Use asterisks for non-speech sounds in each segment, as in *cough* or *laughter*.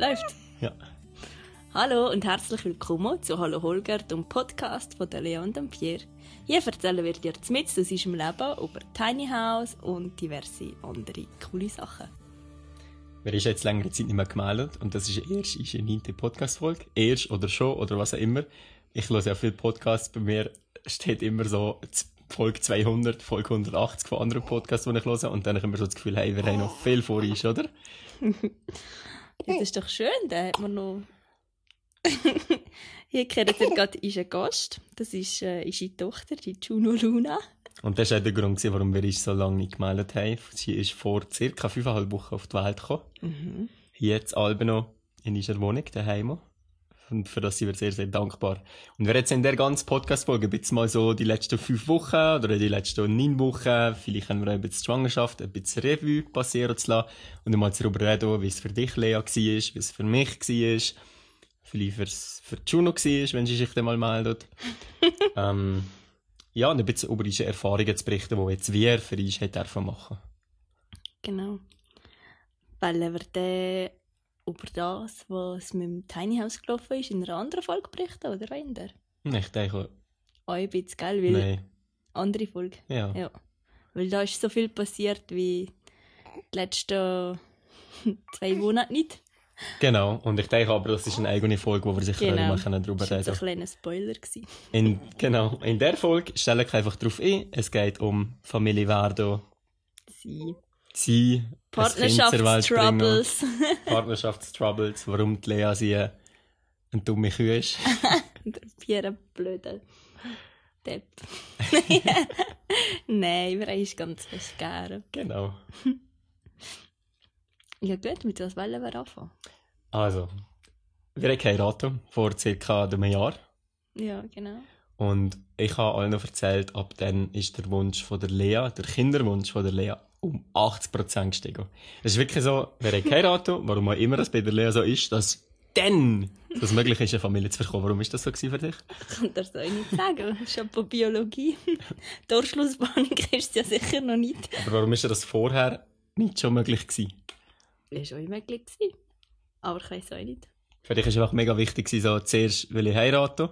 Läuft. Ja. Hallo und herzlich willkommen zu Hallo Holger, dem Podcast von der Lea und Pierre. Hier erzählen wir dir mit aus unserem Leben über Tiny House und diverse andere coole Sachen. Wer ist jetzt längere Zeit nicht mehr gemeldet und das ist erst ist eine neunte Podcast-Folge. Erst oder schon oder was auch immer. Ich höre ja viele Podcasts, bei mir steht immer so Folge 200, Folge 180 von anderen Podcasts, die ich höre und dann habe ich immer so das Gefühl, hey, wir haben noch viel vor uns, oder? *laughs* ja, das ist doch schön, da hat man noch... *laughs* Hier kennt ihr gerade ein Gast. Das ist äh, unsere Tochter, die Juno Luna. Und das war auch der Grund, warum wir uns so lange nicht gemeldet haben. Sie ist vor circa fünfeinhalb Wochen auf die Welt gekommen. Mhm. Hier in Albano in unserer Wohnung, daheim. Und für das sind wir sehr, sehr dankbar. Und wir jetzt in der ganzen Podcast-Folge ein bisschen mal so die letzten fünf Wochen oder die letzten neun Wochen, vielleicht haben wir auch ein bisschen Schwangerschaft, ein bisschen Revue passieren zu lassen und mal darüber reden, wie es für dich, Lea, war, wie es für mich war, vielleicht für's, für Juno war, wenn sie sich dann mal meldet. *laughs* ähm, ja, und ein bisschen über unsere Erfahrungen zu berichten, die jetzt wir für uns machen Genau. Weil wir dann über das, was mit dem Tiny House gelaufen ist, in einer anderen Folge berichten, oder der? Ich denke... Auch ein bisschen, gell? Weil Nein. Andere Folge. Ja. ja. Weil da ist so viel passiert wie die letzten *laughs* zwei Monate nicht. Genau, und ich denke aber, das ist eine eigene Folge, wo wir sicher Genau. mal können darüber Das war reden ein kleiner Spoiler. In, Genau, in der Folge stelle ich einfach darauf ein, es geht um Familie Verdo, Sie. Sie, ein Partnerschaftstroubles. *laughs* Partnerschaftstroubles, warum die Lea sie äh, eine dumme Kuh ist. *laughs* Der Pierre blöde Depp. *laughs* Nein, wir haben uns ganz gerne. genau. Ja gut, mit was wollen wir anfangen? Also, wir haben geheiratet vor circa einem Jahr. Ja, genau. Und ich habe allen noch erzählt, ab dann ist der Wunsch von der Lea, der Kinderwunsch von der Lea, um 80% gestiegen. Es ist wirklich so, wer hat geheiratet, warum auch immer das bei der Lea so ist, dass dann das möglich ist, eine Familie zu bekommen. Warum ist das so für dich? Ich kann das so nicht sagen. Chapeau Biologie. Die Durchschlussbahn ist ja sicher noch nicht. Aber warum ist das vorher nicht schon möglich gewesen? Das war schon möglich. gewesen. Aber ich weiß auch nicht. Für dich war es einfach mega wichtig, so, zuerst will ich heiraten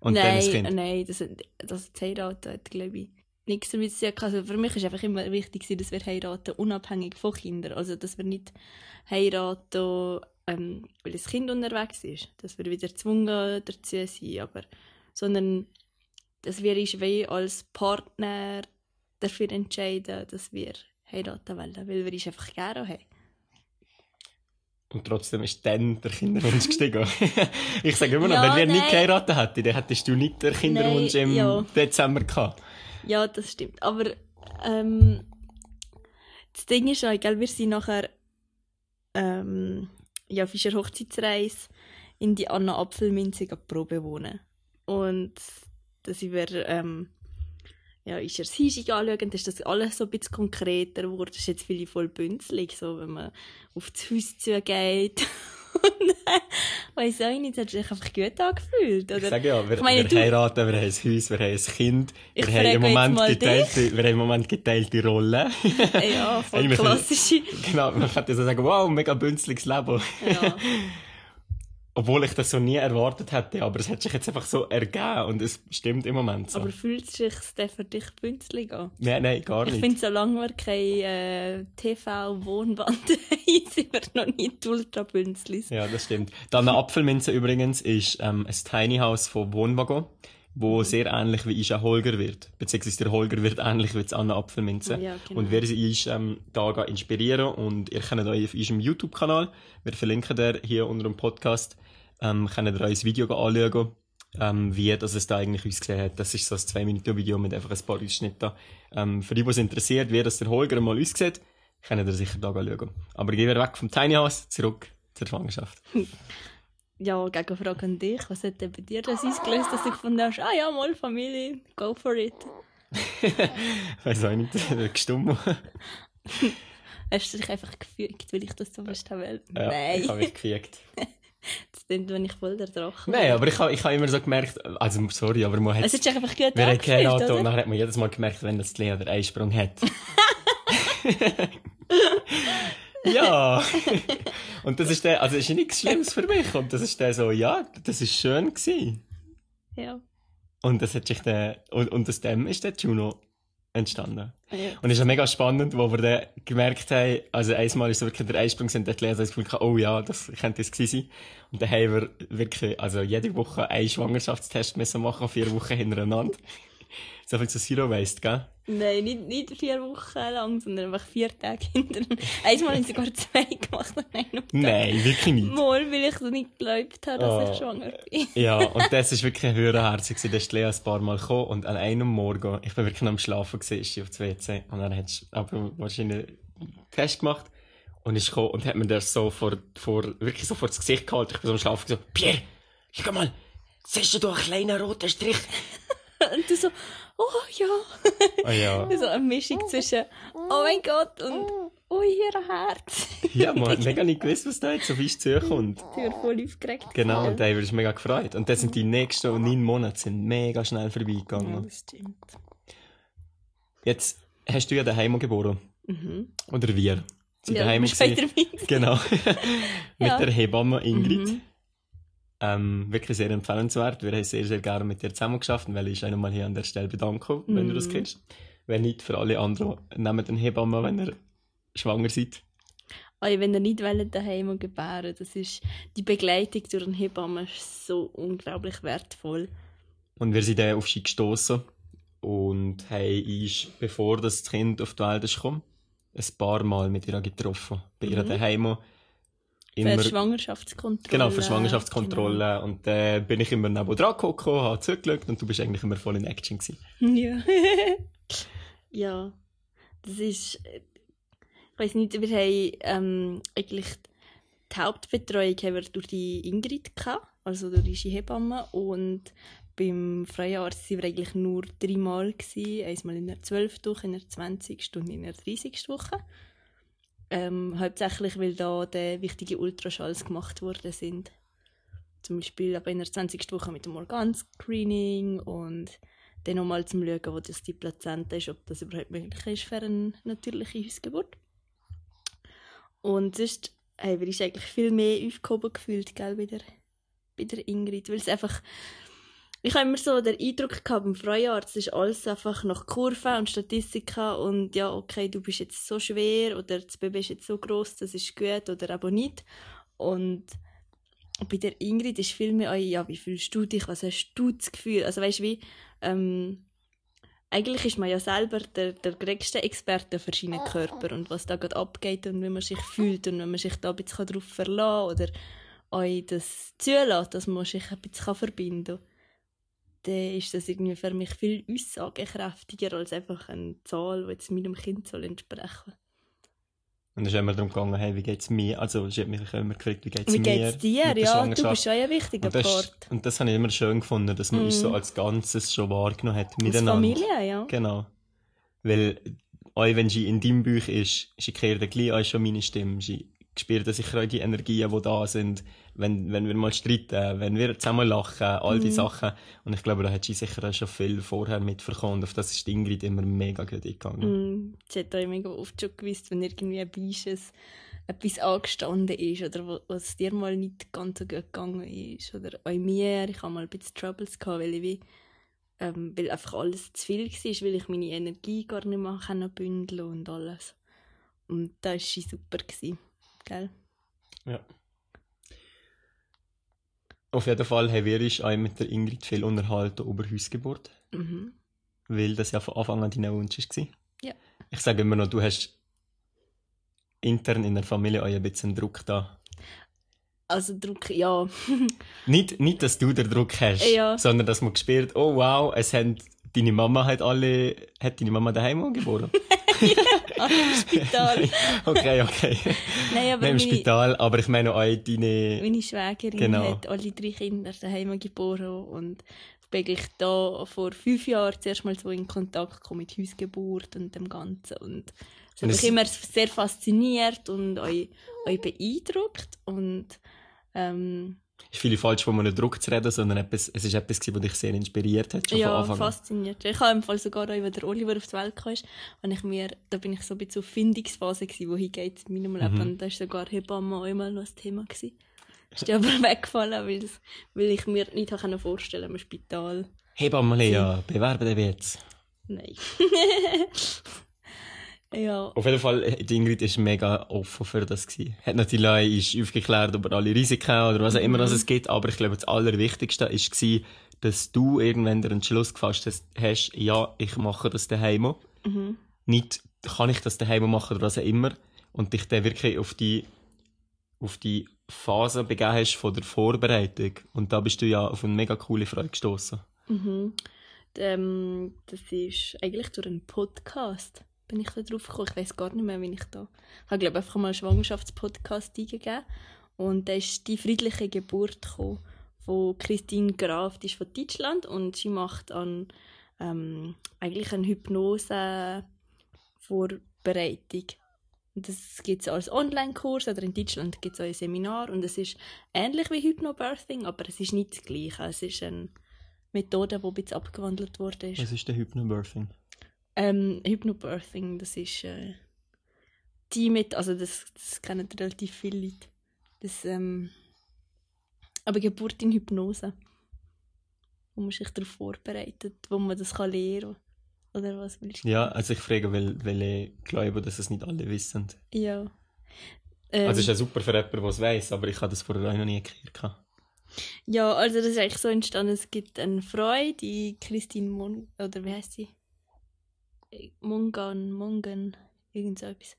und dann das nein, Kind. nein, das, das heiraten hat, glaube ich, nichts damit zu tun. Also für mich ist einfach immer wichtig, dass wir heiraten, unabhängig von Kindern. Also, dass wir nicht heiraten, ähm, weil das Kind unterwegs ist. Dass wir wieder gezwungen dazu sind. Aber, sondern, dass wir uns wie als Partner dafür entscheiden, dass wir heiraten wollen. Weil wir uns einfach gerne haben. Und trotzdem ist dann der Kinderwunsch gestiegen. *laughs* ich sage immer noch, Ja, wenn wir nicht nein. geheiratet hätten, dann hättest du nicht den Kinderwunsch Nein, im ja. Dezember gehabt. Ja, das stimmt. Aber ähm, das Ding ist auch, gell, wir sind nachher ähm, ja, auf unserer Hochzeitsreise in die Anna Apfelminze gegangen Probe wohnen. Und da sind wir ähm, ja, ist das Hischig anschauen, ist das alles so ein bisschen konkreter geworden. Das ist jetzt viel voll bünzlig, so, wenn man auf das Haus zugeht. *laughs* Auch *laughs* nicht, es hat sich einfach gut angefühlt. Ich Oder? sage ja, wir, Ich meine, wir du- heiraten, wir haben ein Haus, wir haben ein Kind, Ich wir haben, im Moment geteilte, wir haben im Moment geteilte Rollen. ja, voll *laughs* klassische. *laughs* genau, man könnte so sagen, wow, mega bünzliges Leben. Ja. Obwohl ich das so nie erwartet hätte, aber es hat sich jetzt einfach so ergeben und es stimmt im Moment so. Aber fühlt es sich denn für dich bünzlig an? nein, nein, gar Ich nicht. finde, solange wir kein äh, TV-Wohnband *laughs* haben, sind wir noch nicht ultra bünzlis. Ja, das stimmt. Dann eine Apfelminze übrigens ist ähm, ein Tiny House von Wohnwagon, wo Mhm. sehr ähnlich wie Isha Holger wird. Beziehungsweise der Holger wird ähnlich wie das Anna Apfelminze. Ja, genau. Und wir sie uns ähm, da inspirieren und ihr könnt euch auf unserem YouTube-Kanal, wir verlinken der hier unter dem Podcast, ähm, könnt ihr euch ein Video anschauen, ähm, wie das es da eigentlich ausgesehen hat. Das ist so ein 2-Minuten-Video mit einfach ein paar Ausschnitten. Ähm, für die, die es interessiert, wie das der Holger mal aussieht, könnt ihr sicher da schauen. Aber gehen wir weg vom Tiny House, zurück zur Schwangerschaft. *laughs* Ja, Gegenfrage an dich. Was hat denn bei dir das ausgelöst, dass du gefunden hast, ah ja, mal Familie, go for it? *laughs* Weiß auch nicht, *laughs* gestummt. Hast du dich einfach gefügt, weil ich das so fest? Ja, Nein. Ich habe mich gefügt. Das klingt, wenn ich voll der Drache Nein, aber ich habe ich hab immer so gemerkt, also sorry, aber man hat Es hat sich einfach gut Wir haben geheiratet und dann hat man jedes Mal gemerkt, wenn das Lea den Einsprung hat. *laughs* Ja. und das ist der, also ist nichts Schlimmes für mich. Und das ist der so, ja, das ist schön gewesen. Ja. Und das hat sich der, und, und aus dem ist der Juno entstanden. ja. Und es ist ja mega spannend, wo wir dann gemerkt haben, also einmal ist so wirklich der Einsprung, sind dort Lehrer das Gefühl oh ja, das könnte es gewesen sein. Und dann haben wir wirklich, also jede Woche einen Schwangerschaftstest müssen machen, vier Wochen hintereinander. so viel zu Zero Waste, gell? Nein, nicht, nicht vier Wochen lang, sondern einfach vier Tage hintereinander. Einmal haben sie sogar zwei gemacht an einem Tag. Nein, wirklich nicht. Mal, weil ich so nicht geglaubt habe, dass Oh. ich schwanger bin. Ja, *laughs* und das ist wirklich ein Hörerherzig. Da ist Lea ein paar Mal gekommen und an einem Morgen, ich bin wirklich am Schlafen gewesen, ist sie auf das WC und dann hat sie aber wahrscheinlich einen Test gemacht und ist gekommen und hat mir das so vor, vor, wirklich so vor das Gesicht gehalten. Ich bin so am Schlafen gesagt, Pierre, schau mal, siehst du da einen kleinen roten Strich? *laughs* Und du so, oh ja. Ah ja. *laughs* So eine Mischung zwischen, oh mein Gott und, oh ihr Herz. *laughs* Ja, man hat mega nicht gewusst, was da jetzt auf uns zukommt. Ich bin voll aufgeregt. Genau, und da haben wir uns mega gefreut. Und dann sind die nächsten neun Monate sind mega schnell Ja, vorbeigegangen. das stimmt. Jetzt hast du ja daheim geboren. Mhm. Oder wir. Sind Ja, daheim bei der. Genau. *laughs* mit Ja. der Hebamme Ingrid. Mhm. Ähm, wirklich sehr empfehlenswert. Wir haben sehr, sehr gerne mit dir zusammengearbeitet, weil ich einmal hier an der Stelle bedanken, wenn du das Mhm. kennst. Wenn nicht, für alle anderen, nehmt eine Hebamme, wenn ihr schwanger seid. Also, wenn ihr nicht wollt, daheim gebären das ist, die Begleitung durch einen Hebammen ist so unglaublich wertvoll. Und wir sind dann auf sie gestoßen und haben uns, bevor das Kind auf die Welt gekommen, ein paar Mal mit ihr getroffen. Bei ihr Mhm. Daheim. Für Immer, Schwangerschaftskontrolle. genau, für Schwangerschaftskontrolle. Und dann bin ich immer neben dran geguckt, habe zugeschaut und du bist eigentlich immer voll in Action gewesen. Genau. Ja. *laughs* ja. Das ist. äh, Ich weiß nicht, wir haben ähm, eigentlich die Hauptbetreuung haben wir durch die Ingrid gehabt, also durch unsere Hebamme. Und beim Frauenarzt waren wir eigentlich nur dreimal. Gewesen. Einmal in der 12. Woche, in der 20. und in der 30. Woche. Ähm, hauptsächlich, weil da die wichtigen Ultraschalls gemacht worden sind. Zum Beispiel aber in der 20. Woche mit dem Organscreening und dann nochmal zum Schauen, wo das die Plazenta ist, ob das überhaupt möglich ist für eine natürliche Hausgeburt. Und sonst haben wir uns eigentlich viel mehr aufgehoben gefühlt, gell, bei der, bei der Ingrid, weil es einfach ich habe immer so den Eindruck gehabt, beim Frauenarzt ist alles einfach nach Kurven und Statistiken und ja, okay, du bist jetzt so schwer oder das Baby ist jetzt so groß, das ist gut oder aber nicht. Und bei der Ingrid ist viel mehr, ja, wie fühlst du dich, was hast du das Gefühl? Also weißt du, wie, ähm, eigentlich ist man ja selber der, der größte Experte für seinen Körper und was da gerade abgeht und wie man sich fühlt und wenn man sich da ein bisschen darauf verlassen oder euch das zulässt, dass man sich ein bisschen verbinden kann, dann ist das irgendwie für mich viel aussagekräftiger als einfach eine Zahl, die jetzt meinem Kind soll entsprechen Und es ist immer darum gegangen, hey, wie geht's mir? Also, sie hat mich immer gefragt, wie geht's Wie mir? geht's dir? mit der Ja, du bist schon ein wichtiger und das, Part. und das habe ich immer schön gefunden, dass man uns Mhm. so als Ganzes schon wahrgenommen hat, Als miteinander. Familie, ja. Genau. Weil, auch wenn sie in deinem Buch ist, sie kehrt gleich auch schon meine Stimme. Sie spürt sicher auch die Energien, die da sind, wenn, wenn wir mal streiten, wenn wir zusammen lachen, all die Mhm. Sachen. Und ich glaube, da hat sie sicher schon viel vorher mitverkommen. Und auf das ist Ingrid immer mega gut eingegangen. Mm, sie hat auch mega oft schon gewusst, wenn irgendwie ein Beisches etwas angestanden ist oder was dir mal nicht ganz so gut gegangen ist. Oder auch mir, ich hatte mal ein bisschen Troubles, gehabt, weil, ich wie, ähm, weil einfach alles zu viel war, weil ich meine Energie gar nicht mehr können bündeln und alles. Und da war sie super. Gewesen, gell? Ja. Auf jeden Fall haben wir uns auch mit der Ingrid viel unterhalten über Hausgeburt. Mhm. weil das ja von Anfang an dein Wunsch war. Ja. Ich sage immer noch, du hast intern in der Familie auch ein bisschen Druck da. Also Druck, ja. *laughs* Nicht, nicht dass du den Druck hast, Ja. sondern dass man gespürt, oh wow, es haben, deine Mama hat alle, hat deine Mama daheim geboren? *laughs* Im Spital. *laughs* okay, okay. Nein, aber Nein, im meine, Spital, aber ich meine auch deine, meine Schwägerin Genau. hat alle drei Kinder daheim geboren und ich bin da vor fünf Jahren zuerst mal so in Kontakt gekommen mit Hausgeburt und dem Ganzen und das hat mich immer sehr fasziniert und euch, euch beeindruckt und ähm, ist viel falsch, von einem Druck zu reden, sondern etwas, es ist etwas, was dich sehr inspiriert hat, schon ja, von Anfang an. fasziniert. Ich habe im Fall sogar auch, als der Oliver auf die Welt kam, und ich mir, da bin ich so ein bisschen auf Findungsphase gewesen, wohin geht es in meinem Leben, mhm. und da war sogar Hebamme auch immer noch ein Thema gewesen. Ist *laughs* aber weggefallen, weil, weil ich mir nicht vorstellen konnte, im Spital. Hebamme, Lea, bewerben wir jetzt. Nein. *laughs* ja. Auf jeden Fall, die Ingrid war mega offen für das. Gewesen. Hat natürlich ist aufgeklärt über alle Risiken oder was auch immer mhm. es gibt, aber ich glaube, das Allerwichtigste war, dass du irgendwann den Entschluss gefasst hast, ja, ich mache das daheim. Mhm. Nicht, kann ich das daheim machen oder was auch immer. Und dich dann wirklich auf die, auf die Phase begeben hast von der Vorbereitung. Und da bist du ja auf eine mega coole Freude gestoßen. Mhm. Ähm, das ist eigentlich durch einen Podcast bin ich da drauf gekommen. Ich weiß gar nicht mehr, wie ich da. Ich habe glaube einfach mal einen Schwangerschaftspodcast eingegeben und da ist die friedliche Geburt gekommen, von Christine Graf, die ist von Deutschland und sie macht an ähm, eigentlich eine Hypnose Vorbereitung. Das gibt es als Online-Kurs oder in Deutschland gibt es auch ein Seminar und es ist ähnlich wie Hypnobirthing, aber es ist nicht das Gleiche. Es ist eine Methode, die ein bisschen abgewandelt wurde. Was ist der Hypnobirthing? Ähm, Hypnobirthing, das ist äh, die mit, also das, das kennen relativ viele Leute. Das, ähm, aber Geburt in Hypnose. Wo man sich darauf vorbereitet, wo man das kann lernen Oder was willst du? Ja, also ich frage, weil, weil ich glaube, dass es nicht alle wissen. Ja. Ähm, also es ist ja super für jemanden, der es weiss, aber ich habe das vorher auch noch nie gehört. Ja, also das ist eigentlich so entstanden, es gibt eine Frau, die Christine Mon oder wie heißt sie? Mungan, Mungan, irgend so etwas.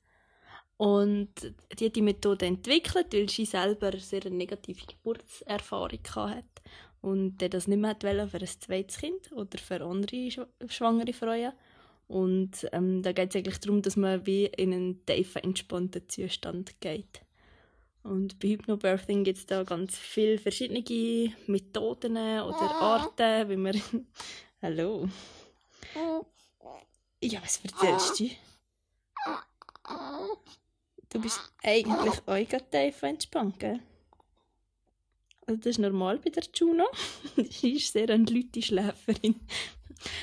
Und die hat die Methode entwickelt, weil sie selber sehr eine negative Geburtserfahrung hatte und der das nicht mehr wollte für ein zweites Kind oder für andere schwangere Frauen. Und ähm, da geht es eigentlich darum, dass man wie in einen tiefen, entspannten Zustand geht. Und bei Hypnobirthing gibt es da ganz viele verschiedene Methoden oder Arten, wie man... *laughs* Hallo? Ja, was erzählst du? Du bist eigentlich auch tief entspannt, gell? Also das ist normal bei der Juno. *laughs* Sie ist sehr eine laute Schläferin.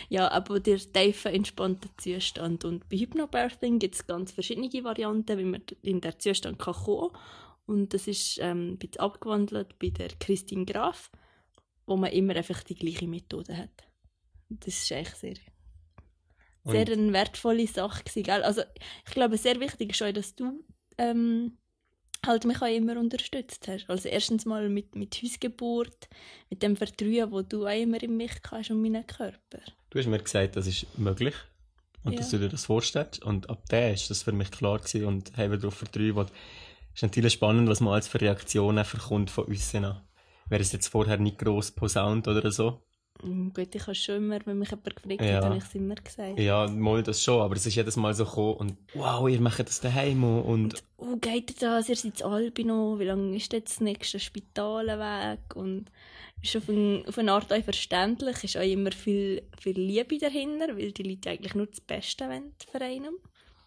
ja, aber der tiefe, entspannte Zustand. Und bei Hypnobirthing gibt es ganz verschiedene Varianten, wie man in der Zustand kann kommen kann. Und das ist ähm, ein bisschen abgewandelt bei der Christine Graf, wo man immer einfach die gleiche Methode hat. Das ist echt sehr sehr eine wertvolle Sache gewesen, gell? Also ich glaube, sehr wichtig ist auch, dass du ähm, halt mich auch immer unterstützt hast. Also erstens mal mit, mit Hausgeburt, mit dem Vertrauen, wo du auch immer in mich hast und meinen Körper. Du hast mir gesagt, das ist möglich und ja. dass du dir das vorstellst und ab da ist das für mich klar gewesen und haben wir darauf vertrauen. Es ist natürlich spannend, was man als für Reaktionen von uns an. Wäre es jetzt vorher nicht gross posaunt oder so, gut, ich habe schon immer, wenn mich jemand gefragt ja. hat, habe ich es immer gesagt. Ja, mal das schon, aber es ist jedes Mal so gekommen und wow, ihr macht das daheim und... und oh, geht das? Ihr seid in Albino, wie lange ist jetzt das nächste Spital weg? Und ist auf, ein, auf eine Art auch verständlich, ist auch immer viel, viel Liebe dahinter, weil die Leute eigentlich nur das Beste wollen für einen.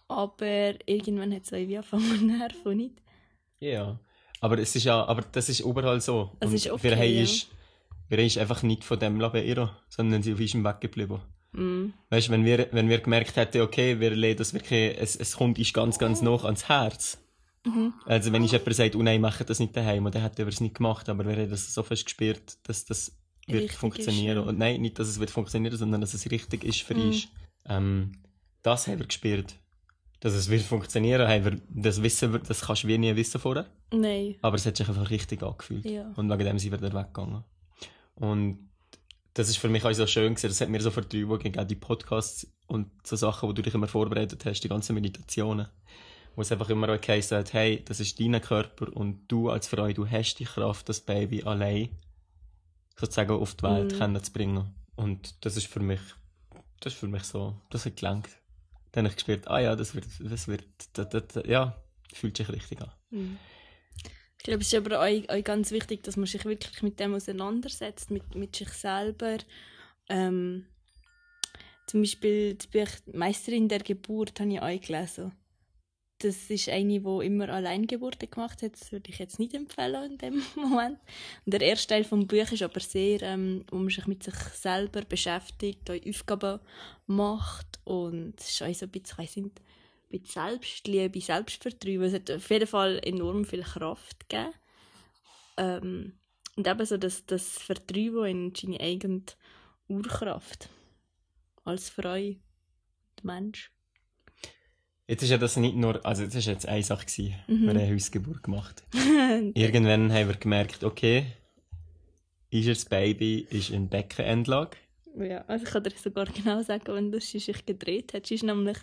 Aber irgendwann hat es auch wie angefangen *laughs* nerven, nicht? Ja, aber es ist ja, aber das ist überall so. Das und ist okay, für ja. ist wir ist einfach nicht von dem beirren, sondern sie auf unserem Weg geblieben. Mm. Weißt du, wenn wir, wenn wir gemerkt hätten, okay, wir leben das wirklich, es, es kommt uns ganz, ganz nah ans Herz. Mhm. Also, wenn ich jemand sagt, oh nein, mache das nicht daheim, und dann hätte er es nicht gemacht, aber wir haben das so fest gespürt, dass das wird richtig funktionieren. Ist, ja. Und nein, nicht, dass es wird funktionieren, sondern dass es richtig ist für mhm. uns. Ähm, das haben wir gespürt. Dass es wird funktionieren, haben wir, das wissen das kannst du wie nie wissen vorher. Nein. Aber es hat sich einfach richtig angefühlt. Ja. Und wegen dem sind wir dann weggegangen. Und das ist für mich auch so schön gewesen. Das hat mir so gegeben, auch die Podcasts und so Sachen, wo du dich immer vorbereitet hast, die ganzen Meditationen. Wo es einfach immer okay sagt, hey, das ist dein Körper und du als Frau, du hast die Kraft, das Baby allein sozusagen auf die Welt mm. kennenzubringen. Und das ist für mich, das ist für mich so, das hat gelangt. Dann habe ich gespürt, ah ja, das wird, das wird, das, das, ja, fühlt sich richtig an. Mm. Ich glaube, es ist aber auch, auch, ganz wichtig, dass man sich wirklich mit dem auseinandersetzt, mit, mit sich selber. Ähm, zum Beispiel das Buch Meisterin der Geburt habe ich auch gelesen. das ist eine, die immer Alleingeburten gemacht hat. Das würde ich jetzt nicht empfehlen in dem *laughs* Moment. Und der erste Teil des Buches ist aber sehr, ähm, wo man sich mit sich selber beschäftigt, Aufgaben macht und es ist auch so ein bisschen, ich nicht, bisschen Selbstliebe, Selbstvertrauen. Es hat auf jeden Fall enorm viel Kraft gegeben. Ähm, und eben so das, das Vertrauen in seine eigene Urkraft als Frau und Mensch. Jetzt ist ja das nicht nur, also das ist jetzt eine Sache gewesen. Mhm. Wir haben Hausgeburt gemacht. *laughs* Irgendwann haben wir gemerkt, okay, ist das Baby ist in Beckenendlage. Ja, also ich kann dir sogar genau sagen, wann das sie sich gedreht hat. Sie ist nämlich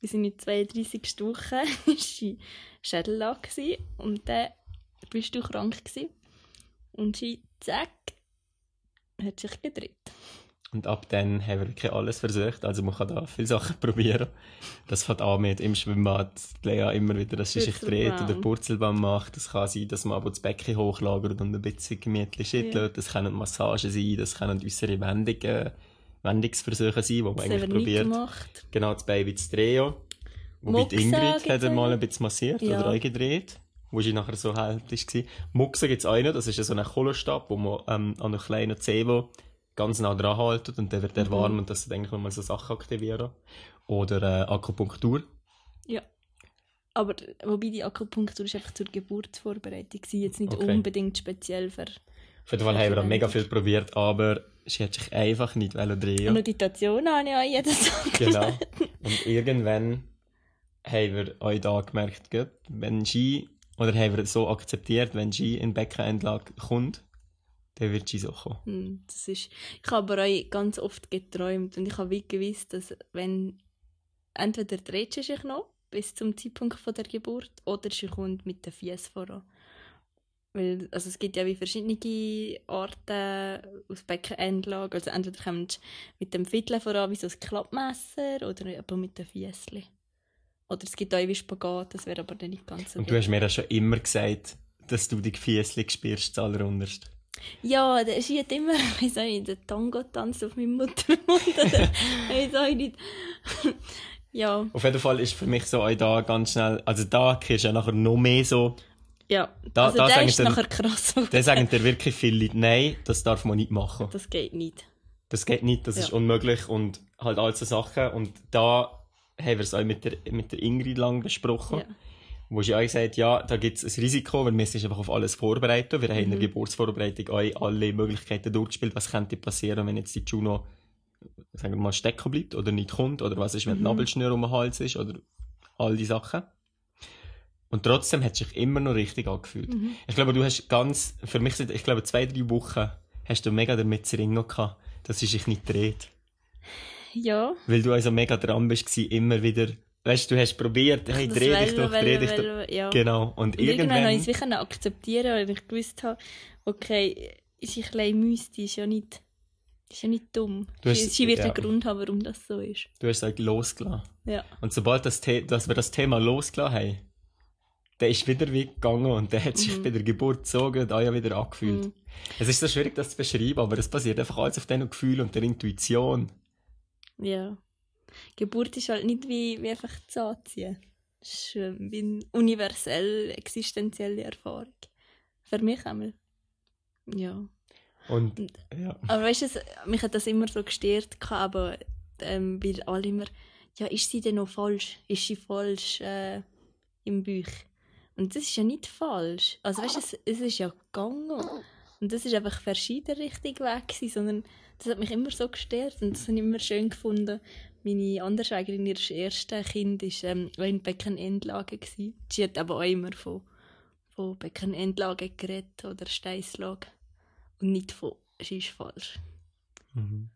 bis in die 32. Woche *laughs* sie Schädellage und dann bist du krank gewesen. Und sie, zack, hat sich gedreht. Und ab dann haben wir wirklich alles versucht. Also man kann da viele Sachen *laughs* probieren. Das fängt an mit im Schwimmbad, Lea immer wieder, dass sie sich dreht oder Purzelbaum macht. Das kann sein, dass man aber das Becken hochlagert und ein bisschen gemütlich schüttelt. Ja. Das können Massagen sein, das können unsere Wendungen, Wendungsversuche sein, die man das eigentlich probiert. Gemacht. Genau, das Baby zu drehen. Wobei die Ingrid hat mal ein bisschen massiert ja. oder eingedreht wo sie nachher so halt war. Muxen gibt es einen, das ist so ein Kohlenstab, wo man ähm, an einem kleinen Zeh ganz nah dran haltet und dann wird er mhm. warm und das denke ich mal so Sachen aktivieren. Oder äh, Akupunktur. Ja. Aber wobei die Akupunktur ist einfach zur Geburtsvorbereitung war, jetzt nicht okay. unbedingt speziell für... Auf jeden Fall haben wir mega viel probiert, aber sie hat sich einfach nicht drehen Und Meditation habe ich auch jeden Tag Genau. Und irgendwann haben wir euch da gemerkt, wenn Ski, oder haben wir so akzeptiert, wenn Ski in Beckenendlage kommt, dann wird sie so kommen. Hm, das ist, ich habe aber auch ganz oft geträumt und ich habe wie gewusst, dass wenn entweder dreht sie sich noch bis zum Zeitpunkt von der Geburt oder sie kommt mit den Fies voran. Weil, also es gibt ja wie verschiedene Arten aus Beckenendlage. Also entweder kommt sie mit dem Viertel voran wie so ein Klappmesser oder aber mit den Fiesli. Oder es gibt auch wie Spagat, das wäre aber dann nicht ganz so Und du hast mir ja schon immer gesagt, dass du die Fiesli spürst, allerunterst. Ja, der ist hat immer, *laughs* ich weiß nicht, den Tango tanzt auf meinem Muttermund. *laughs* Oder, ich weiß nicht. *laughs* ja. Auf jeden Fall ist für mich so auch da ganz schnell, also da du ja nachher noch mehr so. Ja, da, also da der ist nachher krass. Da sagen dir wirklich viele Leute, nein, das darf man nicht machen. Das geht nicht. Das geht nicht, das ja. ist unmöglich und halt all so Sachen. Und da haben wir es auch mit der, mit der Ingrid lang besprochen. Ja wo sie auch gesagt ja, da gibt es ein Risiko, weil wir sind einfach auf alles vorbereitet. Wir mhm. haben in der. Geburtsvorbereitung auch alle Möglichkeiten durchgespielt, was könnte passieren, wenn jetzt die Juno, sagen wir mal, stecken bleibt oder nicht kommt, oder was ist, wenn mhm. die Nabelschnur um den Hals ist, oder all die Sachen. Und trotzdem hat es sich immer noch richtig angefühlt. Mhm. Ich glaube, du hast ganz, für mich sind, ich glaube, zwei, drei Wochen hast du mega damit zu ringen gehabt, dass sie sich nicht dreht. Ja. Weil du also mega dran bist, immer wieder Weißt du, du hast probiert, hey, dreh dich doch, dreh dich doch. Ja. Genau. Und, und irgendwann... irgendwann habe ich es akzeptieren, weil ich gewusst habe, okay, ist ein bisschen mystisch, ja nicht... ist ja nicht dumm. Hast, sie, wird ja. einen Grund haben, warum das so ist. Du hast halt losgelassen. Ja. Und sobald das dass wir das Thema losgelassen haben, der ist wieder weggegangen und der hat sich mhm. bei der Geburt gezogen und ja wieder angefühlt. Mhm. Es ist so schwierig, das zu beschreiben, aber es basiert einfach alles auf diesen Gefühl und der Intuition. Ja. Geburt ist halt nicht wie, wie einfach zu anziehen. Es ist äh, wie eine universell existenzielle Erfahrung. Für mich einmal. Ja. Und, ja. Aber weißt du, mich hat das immer so gestört, aber ähm, weil alle immer, ja, ist sie denn noch falsch? Ist sie falsch äh, im Buch? Und das ist ja nicht falsch. Also weißt du, es, es ist ja gegangen. Und das ist einfach verschieden richtig weg gewesen, sondern das hat mich immer so gestört und das habe ich immer schön gefunden, meine Andersschwägerin, ihr erstes Kind, war ähm, in Beckenendlage. Gewesen. Sie hat aber auch immer von, von Beckenendlage geredet oder Steißlage. Und nicht von, sie ist falsch. Mhm.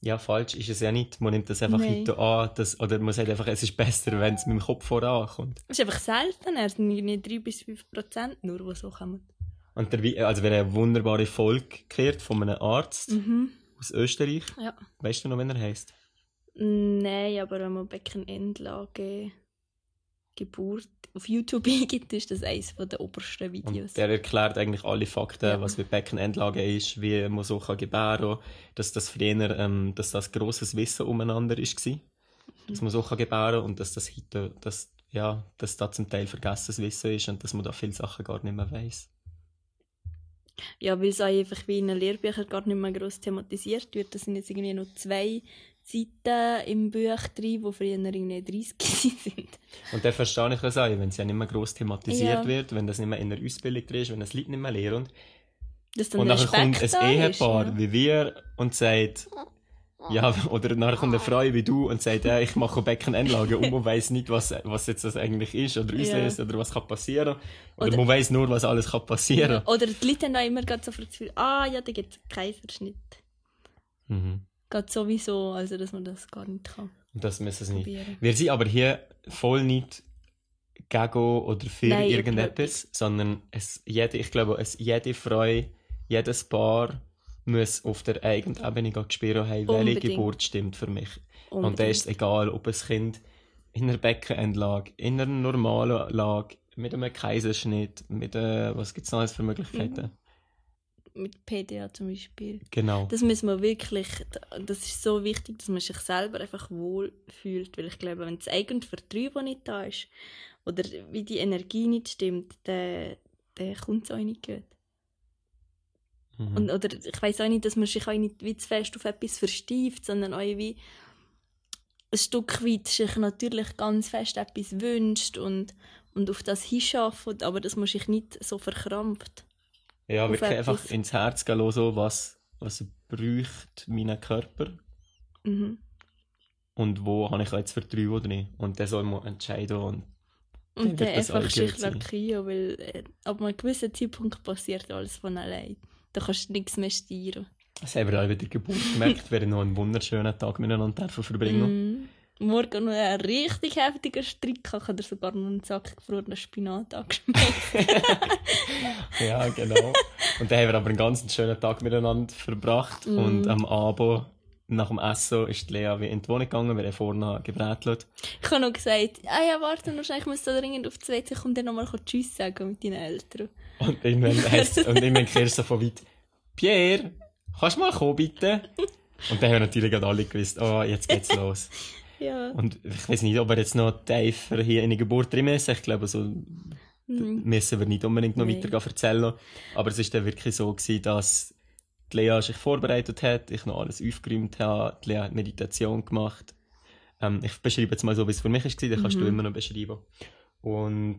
Ja, falsch ist es ja nicht. Man nimmt das einfach Nein. heute an. Das, oder man sagt einfach, es ist besser, wenn es mit dem Kopf vorankommt. Es ist einfach selten. Es sind nicht 3 bis 5 Prozent nur, die so kommen. Und der, also wäre eine wunderbare Folge gehört von einem Arzt. Mhm aus Österreich. Ja. Weißt du noch, wenn er heißt? Nein, aber wenn man Beckenendlage Geburt auf YouTube *laughs* gibt, ist das eines der obersten Videos. Und der erklärt eigentlich alle Fakten, ja. was mit Beckenendlage ist, wie man so kann gebären kann, dass das früher, ähm, dass das grosses Wissen umeinander war. dass man so kann gebären und dass das heute, dass, ja, dass da zum Teil vergessenes Wissen ist und dass man da viele Sachen gar nicht mehr weiß. Ja, weil es auch einfach wie in den Lehrbüchern gar nicht mehr gross thematisiert wird. Das sind jetzt irgendwie noch zwei Seiten im Buch drin, die früher irgendwie 30 *laughs* sind. Und dann verstehe ich das auch, wenn es ja nicht mehr gross thematisiert Ja. wird, wenn das nicht mehr in der Ausbildung drin ist, wenn das Leute nicht mehr dann Und dann kommt ein Ehepaar ist, wie wir und sagt, ja, *laughs* oder nachher kommt eine Frau wie du und sagt, ja, ich mache Beckenanlage und man weiß nicht, was, was jetzt das eigentlich ist oder Ja. auslöst oder was kann passieren. Oder, Oder- man weiß nur, was alles kann passieren. Oder die Leute haben auch immer gerade so Gefühl, ah ja, da gibt es Kaiserschnitt. Mhm. Geht sowieso, also dass man das gar nicht kann Und das müssen sie nicht. Wir sind aber hier voll nicht gegen oder für Nein, irgendetwas, sondern es, jede, ich glaube, es, jede Frau, jedes Paar muss auf der eigenen Ebene spüren, hey, welche. Geburt stimmt für mich. Und Unbedingt. da ist es egal, ob ein Kind in einer Beckenendlage, in einer normalen Lage, mit einem Kaiserschnitt, mit, äh, was gibt es noch alles für Möglichkeiten? Mit PDA zum Beispiel. Genau. Das müssen wir wirklich, das ist so wichtig, dass man sich selber einfach wohl fühlt, weil ich glaube, wenn das eigene Vertrauen nicht da ist oder wie die Energie nicht stimmt, dann, dann kommt es auch nicht gut. Mhm. Und, oder ich weiß auch nicht, dass man sich auch nicht wie zu fest auf etwas verstieft, sondern auch wie ein Stück weit sich natürlich ganz fest etwas wünscht und, und auf das hinschafft, aber dass man sich nicht so verkrampft. ja, wirklich einfach etwas. ins Herz gehen so, was, was braucht mein Körper Mhm. und wo habe ich jetzt Vertrauen oder nicht. Und dann soll man entscheiden und Dann Und dann das einfach sich lackieren, weil äh, ab einem gewissen Zeitpunkt passiert alles von allein. Da kannst du nichts mehr steuern. das haben wir auch bei der Geburt *laughs* gemerkt, wir noch einen wunderschönen Tag miteinander verbringen. Mm. Morgen noch einen richtig heftigen Strick. Ich habe dir sogar noch einen Sack gefrorenen Spinat angeschmeckt. *laughs* Ja, genau. Und dann haben wir aber einen ganz schönen Tag miteinander verbracht. Mm. Und am Abend, nach dem Essen, ist die Lea wie in die Wohnung gegangen, wir haben vorne gebrätelt. ich habe noch gesagt, ah ja, warte noch schnell, ich muss da dringend auf die WC kommen, dann nochmal Tschüss sagen mit deinen Eltern. Und irgendwann *laughs* heisst und irgendwann kehrst du so von weit, Pierre, kannst du mal kommen, bitte? Und dann haben wir natürlich alle gewusst, oh, jetzt geht's los. *laughs* Ja. Und ich weiß nicht, ob wir jetzt noch tiefer hier in die Geburt drin müssen. Ich glaube, so Mhm. müssen wir nicht unbedingt noch Nein. weiter erzählen. Aber es war dann wirklich so, gewesen, dass die Lea sich vorbereitet hat, ich noch alles aufgeräumt habe, die Lea hat Meditation gemacht. Ähm, ich beschreibe jetzt mal so, wie es für mich war, dann kannst du Mhm. immer noch beschreiben. Und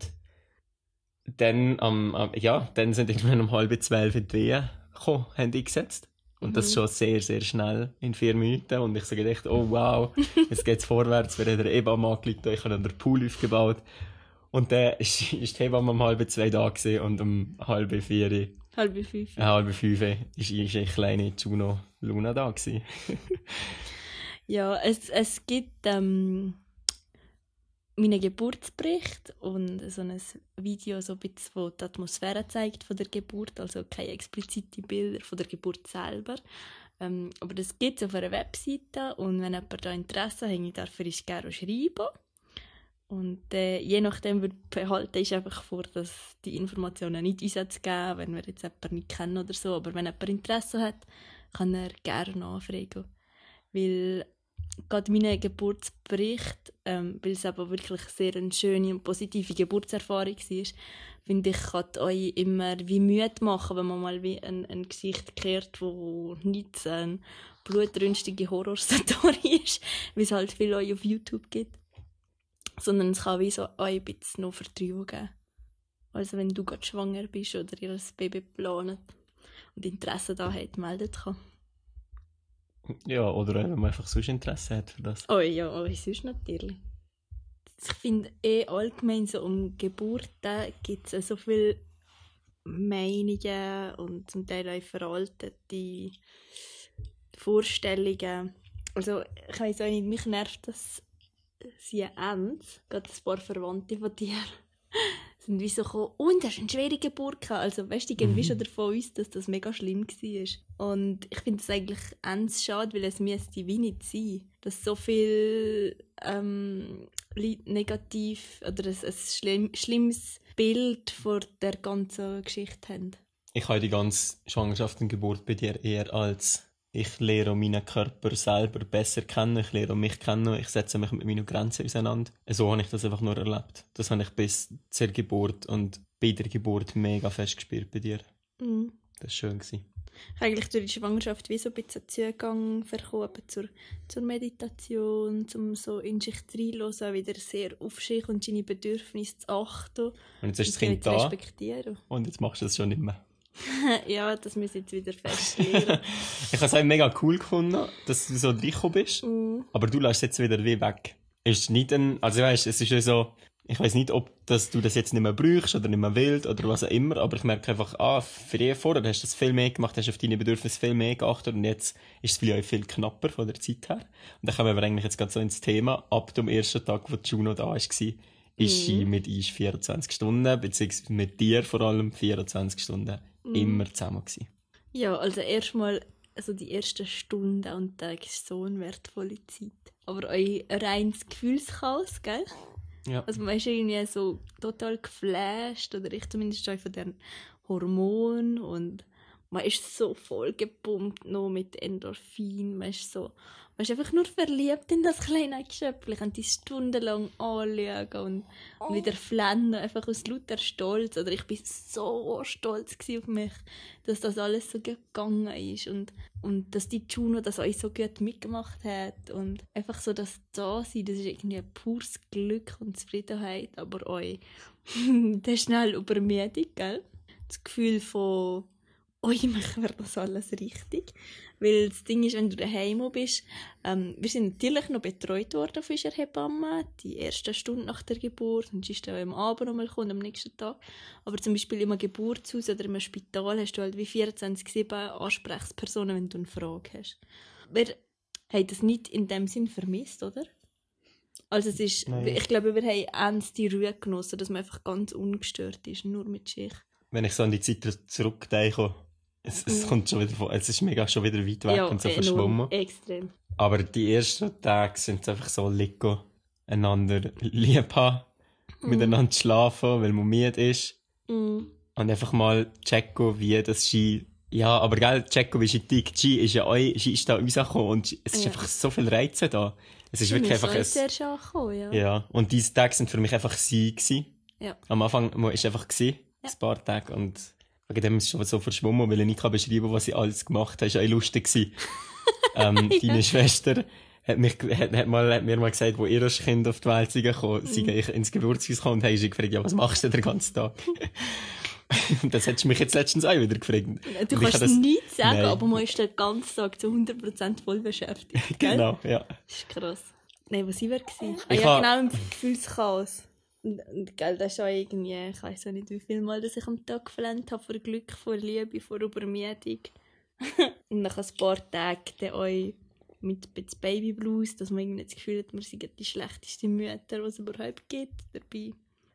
dann, am- ja, dann sind irgendwann um halb zwölf in die Wehe gekommen, haben die gesetzt. Und das Mhm. schon sehr, sehr schnell, in vier Minuten. Und ich sage echt, oh wow, jetzt geht's vorwärts. Wir haben der Hebamme angelegt, ich habe den Pool aufgebaut. Und dann ist, ist die Hebamme um halb zwei da gewesen und um halb vier, äh, Halb fünf. halb fünf ist, ist eine kleine Juno Luna da gewesen. *laughs* Ja, es, es gibt ähm, meinen Geburtsbericht und so ein Video, so ein bisschen, wo die Atmosphäre zeigt von der Geburt, also keine expliziten Bilder von der Geburt selber. Ähm, aber das gibt es auf einer Webseite und wenn jemand da Interesse hat, darf er es gerne schreiben. Und äh, je nachdem wird behalten ist einfach vor, dass die Informationen nicht uns jetzt geben, wenn wir jetzt jemanden nicht kennen oder so. Aber wenn jemand Interesse hat, kann er gerne anfragen. Weil gerade mein Geburtsbericht, ähm, weil es aber wirklich sehr eine schöne und positive Geburtserfahrung war, finde ich, kann euch immer wie Mühe machen, wenn man mal wie ein, ein Gesicht kehrt, wo nicht eine blutrünstige Horrorstory *laughs* ist, wie es halt viel euch auf YouTube gibt. Sondern es kann wie so euch ein bisschen noch Vertrauen geben. Also wenn du gerade schwanger bist oder ihr ein Baby plant und Interesse da hat, meldet kann. Ja, oder wenn man einfach sonst Interesse hat für das. Oh ja, aber sonst natürlich. Ich finde eh allgemein so um Geburten gibt es so viele Meinungen und zum Teil auch veraltete Vorstellungen. Also ich weiß auch nicht, mich nervt das sie Ends, gerade ein paar Verwandte von dir, sind wie so gekommen, und hast eine schwere Geburt gehabt. Also weißt du, die gehen wie Mhm. schon davon aus, dass das mega schlimm war. Und ich finde es eigentlich ends schade, weil es müsste wie nicht sein, dass so viel ähm, Leute negativ oder ein, ein schlimm, schlimmes Bild vor der ganzen Geschichte haben. Ich habe die ganze Schwangerschaft und Geburt bei dir eher als ich lerne meinen Körper selber besser kennen, ich lerne mich kennen, ich setze mich mit meinen Grenzen auseinander. So habe ich das einfach nur erlebt. Das habe ich bis zur Geburt und bei der Geburt mega fest gespürt bei dir. Mhm. Das war schön. Gewesen. Eigentlich durch die Schwangerschaft wie so ein bisschen Zugang bekommen zur, zur Meditation, zum so in sich reinhören, wieder sehr auf sich und seine Bedürfnisse zu achten. Und jetzt ist das Kind zu da respektieren. und jetzt machst du das schon nicht mehr. *laughs* ja, das muss ich jetzt wieder feststellen. *laughs* Ich habe es auch mega cool gefunden, dass du so reingekommen bist, Mhm. aber du lässt jetzt wieder wie weg. Ist nicht ein, also weißt, es ist ja so, ich weiß nicht, ob das, du das jetzt nicht mehr brauchst oder nicht mehr willst oder was auch immer, aber ich merke einfach, ah, früher vorher hast du das viel mehr gemacht, hast auf deine Bedürfnisse viel mehr geachtet und jetzt ist es vielleicht auch viel knapper von der Zeit her. Und dann kommen wir eigentlich jetzt gerade so ins Thema, ab dem ersten Tag, wo Juno da war, ist sie mit uns 24 Stunden, beziehungsweise mit dir vor allem 24 Stunden immer zusammen gewesen. Ja, also erstmal also die ersten Stunden und Tage ist so eine wertvolle Zeit. Aber euer reines Gefühlschaos, gell? Ja. Also man ist irgendwie so total geflasht, oder ich zumindest von den Hormonen und man ist so voll gepumpt noch mit Endorphin, man ist so, man ist einfach nur verliebt in das kleine Geschöpfchen, kann die stundenlang anschauen und, und wieder flennen, einfach aus lauter Stolz, oder ich bin so stolz auf mich, dass das alles so gegangen ist und, und dass die Juno das euch so gut mitgemacht hat und einfach so das da sein, das ist irgendwie ein pures Glück und Zufriedenheit, aber euch, *laughs* das ist schnell Übermüdung, gell? Das Gefühl von «Ui, machen wir das alles richtig?» Weil das Ding ist, wenn du daheim bist, ähm, wir sind natürlich noch betreut worden von unserer Hebamme, die erste Stunde nach der Geburt, und sie ist dann am Abend nochmal gekommen, am nächsten Tag. Aber zum Beispiel im Geburtshaus oder im Spital hast du halt wie 24-7 Ansprechpersonen, wenn du eine Frage hast. Wir haben das nicht in dem Sinn vermisst, oder? Also es ist, Nein. ich glaube, wir haben ernst die Ruhe genossen, dass man einfach ganz ungestört ist, nur mit sich. Wenn ich so an die Zeit zurückdenke, es, es kommt schon wieder vor, es ist mega schon wieder weit weg und so enorm, verschwommen. extrem. Aber die ersten Tage sind es einfach so liegen, einander lieb haben, miteinander schlafen, weil man müde ist. Mm. Und einfach mal checken, wie das Ski. Ja, aber gell, checken, wie Ski tickt. Ski ist ja eu, Ski ist da rausgekommen und es ist Ja. einfach so viel Reize da. Es ist wirklich einfach sehr ein, schön angekommen, ja. ja. Und diese Tage sind für mich einfach sie gewesen. Ja. Am Anfang war es einfach gewesen, ein paar Tage und wegen dem ist es schon so verschwommen, weil ich nicht kann beschreiben kann, was sie alles gemacht hat. Es war auch lustig. *laughs* ähm, Deine Schwester hat, mich, hat, hat, mal, hat mir mal gesagt, wo ihr Kind auf die Welt ist gekommen, sie ich ins Geburtshaus gekommen und haben sie gefragt, ja, was machst du den ganzen Tag? *laughs* Das hättest du mich jetzt letztens auch wieder gefragt. Du Und ich kannst habe das- nichts sagen, Nein. aber man ist den ganzen Tag zu 100% voll beschäftigt. Gell? Genau, ja. Das ist krass. Nein, sind wir? gewesen? Ah, Ich ja, genau, im Gefühlschaos. Und, und gell, das ist auch irgendwie, ich weiß auch nicht, wie viel Mal dass ich am Tag geflennt habe vor Glück, vor Liebe, vor Übermüdung. *laughs* und nach ein paar Tagen euch mit ein bisschen Baby Blues, dass man irgendwie das Gefühl hat, wir sind die schlechteste Mütter, die es überhaupt gibt, dabei.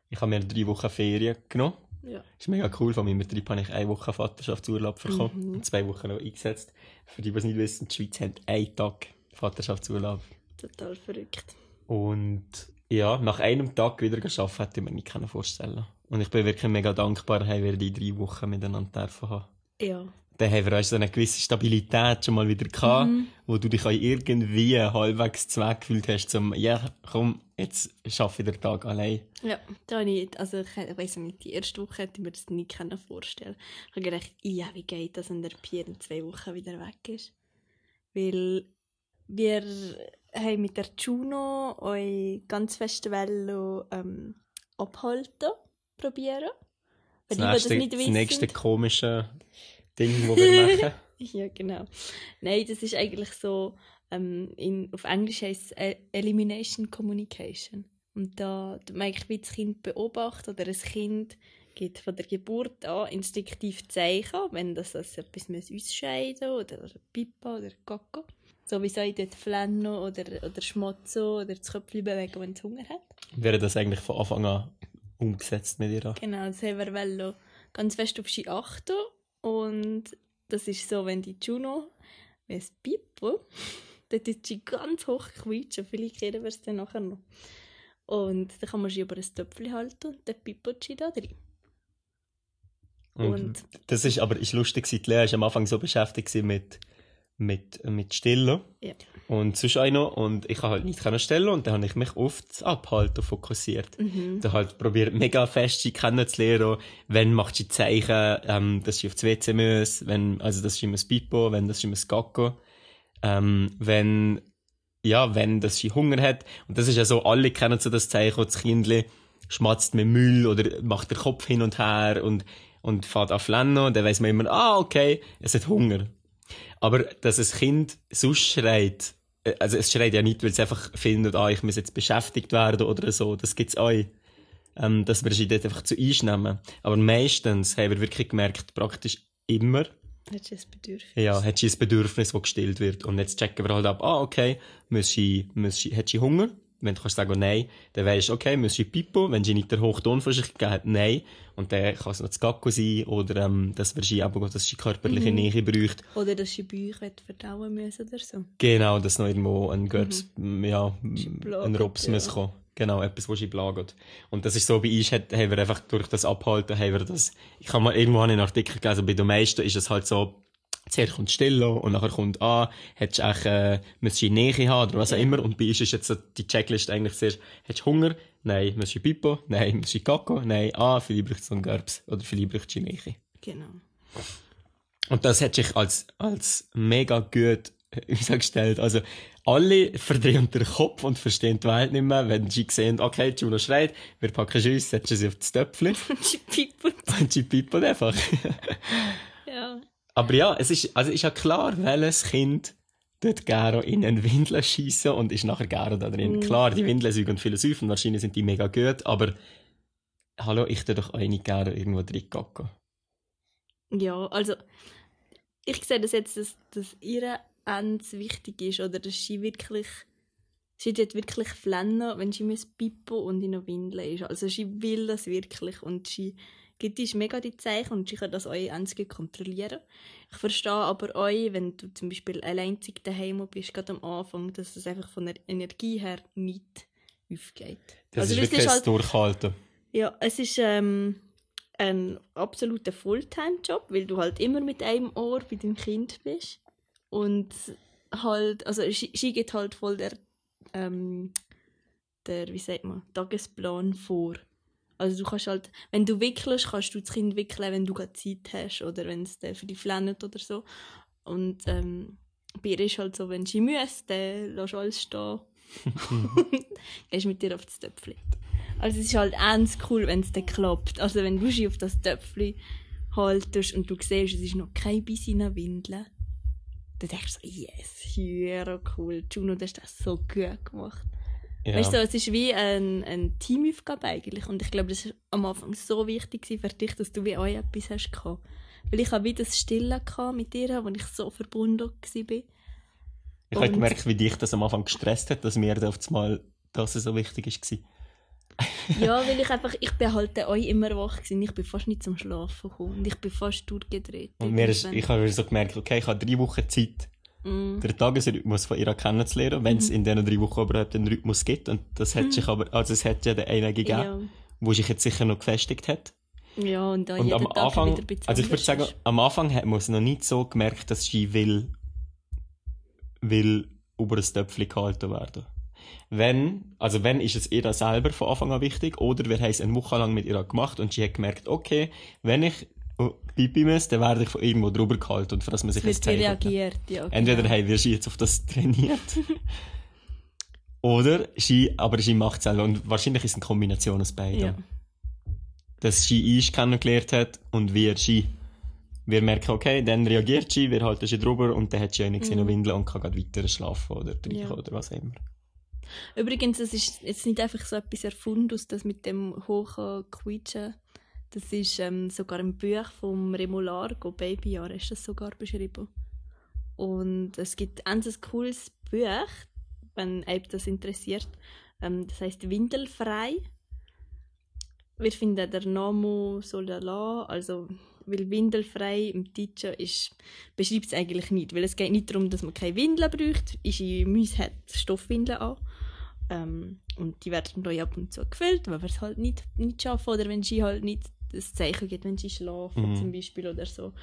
Ich habe mir drei Wochen Ferien genommen. Ja. Das ist mega cool. Von meinem Betrieb habe ich eine Woche Vaterschaftsurlaub bekommen Mhm. und zwei Wochen noch eingesetzt. Für die, die es nicht wissen, die Schweiz hat einen Tag Vaterschaftsurlaub. Total verrückt. Und ja, nach einem Tag wieder arbeiten, hätte ich mir nicht können vorstellen Und ich bin wirklich mega dankbar, dass wir die drei Wochen miteinander dürfen haben. Ja. Dann haben wir auch so eine gewisse Stabilität schon mal wieder gehabt, Mhm. wo du dich auch irgendwie halbwegs zweckgefühlt hast, zum, ja, komm, jetzt schaffe ich den Tag allein. Ja, da ich, also ich, ich weiss nicht, die erste Woche hätte ich mir das nicht können vorstellen Ich habe gedacht, ja, wie geht das, wenn der Pierre in zwei Wochen wieder weg ist? Weil wir haben mit der Juno euch ganz fest wollen, ähm, abhalten, probieren. Das, Weil die, nächste, das nicht das nächste komische Ding, das wir machen. *laughs* Ja, genau. Nein, das ist eigentlich so, ähm, in, auf Englisch heißt es äh, Elimination Communication. Und da man eigentlich wie das Kind beobachtet oder ein Kind gibt von der Geburt an instinktiv Zeichen, wenn das als etwas muss ausscheiden oder oder Pipa oder Kaka. So wie soll dort flennen oder, oder schmotzen oder das Köpfchen bewegen, wenn es Hunger hat. Wäre das eigentlich von Anfang an umgesetzt mit ihr? Genau, das haben wir wollen ganz fest auf sie achten. Und das ist so, wenn die Juno, wenn es Pipo, dann tut sie ganz hoch quietschen. Vielleicht kennen wir es dann nachher noch. Und dann kann man sie über ein Töpfchen halten und dann pippert sie da drin. Und, Und- das ist aber ist lustig, die Lea war am Anfang so beschäftigt mit mit, mit Stillen. Ja. Und sonst noch. Und ich kann halt nicht können stellen und dann habe ich mich auf das Abhalten fokussiert. Mhm. Da halt probiert mega fest sie kennenzulernen. Wenn macht sie Zeichen, ähm, dass sie aufs WC muss, wenn, also das ist immer das Pipo, wenn das ist immer das Gacko. Ähm, wenn, ja, wenn das sie Hunger hat. Und das ist ja so, alle kennen so das Zeichen, das Kindli schmatzt mit Müll oder macht den Kopf hin und her und, und fährt auf Lenno, dann weiss man immer, ah, okay, es hat Hunger. Aber dass ein Kind sonst schreit, äh, also es schreit ja nicht, weil es einfach findet, ah, ich muss jetzt beschäftigt werden oder so, das gibt's auch. Ähm, dass wir sie dort einfach zu einnehmen. Aber meistens haben wir wirklich gemerkt, praktisch immer, Hast du ein Bedürfnis? ja, hat sie ein Bedürfnis, das gestillt wird. Und jetzt checken wir halt ab, ah, okay, muss sie, muss sie, hat sie Hunger? Wenn du kannst sagen nein, dann weisst du, okay, muss sie Pipo? Wenn sie nicht der hohe Ton von sich gegeben hat, nein. Und dann kann es noch das Gacko sein, oder, ähm, dass wir sie aber, dass sie körperliche Nähe braucht. Oder dass sie Bauch verdauen müssen oder so. Genau, dass noch irgendwo ein Görbs, ja, plagt, ein Rops ja. muss kommen. Genau, etwas, was sie plagt. Und das ist so, bei uns haben wir einfach durch das Abhalten, haben wir das, ich habe mal irgendwo einen Artikel gelesen, bei den meisten ist es halt so, zuerst kommt Stille und nachher kommt, ah, hättest du echt, äh, musst du Nähe haben oder was auch immer. Und bei uns ist jetzt so die Checklist eigentlich sehr, hättest du Hunger? Nein. Musst du Pipo? Nein. Musst du Kakao? Nein. Ah, vielleicht braucht es noch einen Gerbs. Oder vielleicht braucht du Nähe. Genau. Und das hat sich als, als mega gut *laughs* herausgestellt. Also, alle verdrehen den Kopf und verstehen die Welt nicht mehr, wenn sie sehen, okay, Juno schreit, wir packen Schuss, setzen sie auf das Töpfchen sie *laughs* piepelt. und sie pippen einfach. Ja. Aber ja, es ist, also ist ja klar, welches Kind dort gerne in einen Windel schießen und ist nachher gerne da drin. Klar, die Windeln sind Philosophen, wahrscheinlich sind die mega gut, aber hallo, ich tue doch auch nicht gerne irgendwo drin gacken. Ja, also ich sehe das jetzt, dass, dass ihr Ends wichtig ist oder dass sie wirklich sie tut wirklich flennen, wenn sie muss Pippo und in einer Windel ist. Also sie will das wirklich und sie gibt uns mega die Zeichen und sie kann das euch gut kontrollieren. Ich verstehe aber euch, wenn du zum Beispiel alleinzig daheim bist, gerade am Anfang, dass es einfach von der Energie her nicht aufgeht. Das Also ist das wirklich ist halt- Durchhalten. Ja, es ist ähm, ein absoluter Fulltime-Job, weil du halt immer mit einem Ohr bei deinem Kind bist. Und halt, also sie, sie geht halt voll der, ähm, der, wie sagt man, Tagesplan vor. Also du kannst halt, wenn du wickelst, kannst du das Kind wickeln, wenn du gerade Zeit hast oder wenn es dir für dich flennt oder so. Und ähm, bei ihr ist halt so, wenn sie muss, dann lässt du alles stehen. *laughs* Gehst mit ihr auf das Töpfchen. Also es ist halt ernst cool, wenn es dann klappt. Also wenn du sie auf das Töpfchen haltest und du siehst, es ist noch kein Biss in der Windel, dann denkst du so, yes, ja, cool. Juno, du hast das so gut gemacht. Ja. Weißt du, es ist wie ein, eine Teamaufgabe eigentlich. Und ich glaube, das war am Anfang so wichtig für dich, dass du wie auch etwas hast gehabt. Weil ich habe wie das Stille mit dir, wo ich so verbunden war. ich habe gemerkt, wie dich das am Anfang gestresst hat, dass mir auf einmal das so wichtig war. *laughs* Ja, weil ich einfach, ich bin halt euch immer wach gewesen. Ich bin fast nicht zum Schlafen gekommen. Und ich bin fast durchgedreht. Und mir ist, ich habe so gemerkt, okay, ich habe drei Wochen Zeit, Mm. den Tagesrhythmus von ihr kennenzulernen, wenn Mhm. es in diesen drei Wochen überhaupt einen Rhythmus gibt. Und das hat sich aber, also es hat ja den einen gegeben, Ja. wo sich jetzt sicher noch gefestigt hat. ja, und dann Und am Tag Anfang, wieder ein bisschen also ich würde sagen, ist. am Anfang hat man es noch nicht so gemerkt, dass sie will, will über das Töpfchen gehalten werden. Wenn, also wenn ist es ihr selber von Anfang an wichtig, oder wir haben es eine Woche lang mit ihr gemacht und sie hat gemerkt, okay, wenn ich oh, Pipi muss, dann werde ich von irgendwo drüber gehalten und für das man sich Zeichen reagiert, ja. Entweder genau. haben wir sie jetzt auf das trainiert, *laughs* oder sie, aber sie macht es selber. Und wahrscheinlich ist es eine Kombination aus beiden Ja. dass sie uns kennengelernt hat und wir sie. Wir merken, okay, dann reagiert sie, wir halten sie drüber und dann hat sie nichts in der Windel und kann gerade weiter schlafen oder trinken Mhm. Ja. oder was auch immer. Übrigens, es ist jetzt nicht einfach so etwas erfunden, das mit dem hohen Quietschen. Das ist ähm, sogar im Buch vom Remo Largo, Babyjahr, ist das sogar beschrieben. Und es gibt ein cooles Buch, wenn euch das interessiert. Ähm, das heißt Windelfrei. Wir finden der Name soll lassen, also weil Windelfrei im Deutschen ist, beschreibt es eigentlich nicht, weil es geht nicht darum, dass man keine Windeln braucht. Ischi Müs hat Stoffwindeln an. Ähm, und die werden neu ab und zu gefüllt, wenn wir es halt nicht, nicht schaffen oder wenn sie halt nicht das Zeichen gibt, wenn sie schlafen Mhm. zum Beispiel oder so.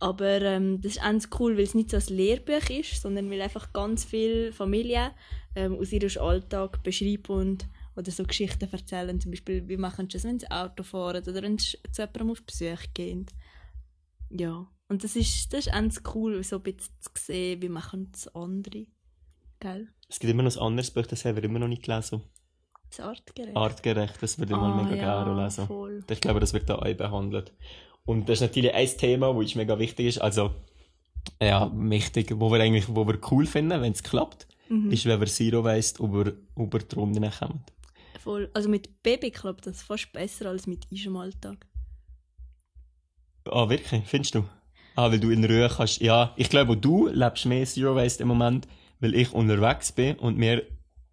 Aber ähm, das ist ganz cool, weil es nicht so ein Lehrbuch ist, sondern weil einfach ganz viele Familien ähm, aus ihrem Alltag beschreiben und oder so Geschichten erzählen. Zum Beispiel, wie machen sie es, wenn sie Auto fahren oder wenn sie zu jemandem auf Besuch gehen. Ja, und das ist, das ist ganz cool, so ein bisschen zu sehen, wie machen es andere. Gell? Es gibt immer noch ein anderes Buch, das haben wir immer noch nicht gelesen. Das Artgerecht. Artgerecht, das würde ich mal Ah, mega ja, gerne lesen. voll. Ich glaube, das wird da auch behandelt. Und das ist natürlich ein Thema, das mega wichtig ist. Also, ja, wichtig, wo wir eigentlich, wo wir cool finden, wenn es klappt, Mhm. ist, wenn wir Zero Waste über, über die Runden kommen. Voll. Also mit Baby klappt das fast besser als mit uns im Alltag. Ah, wirklich? Findest du? Ah, weil du in Ruhe kannst. Ja, ich glaube, du lebst mehr Zero Waste im Moment, weil ich unterwegs bin und mir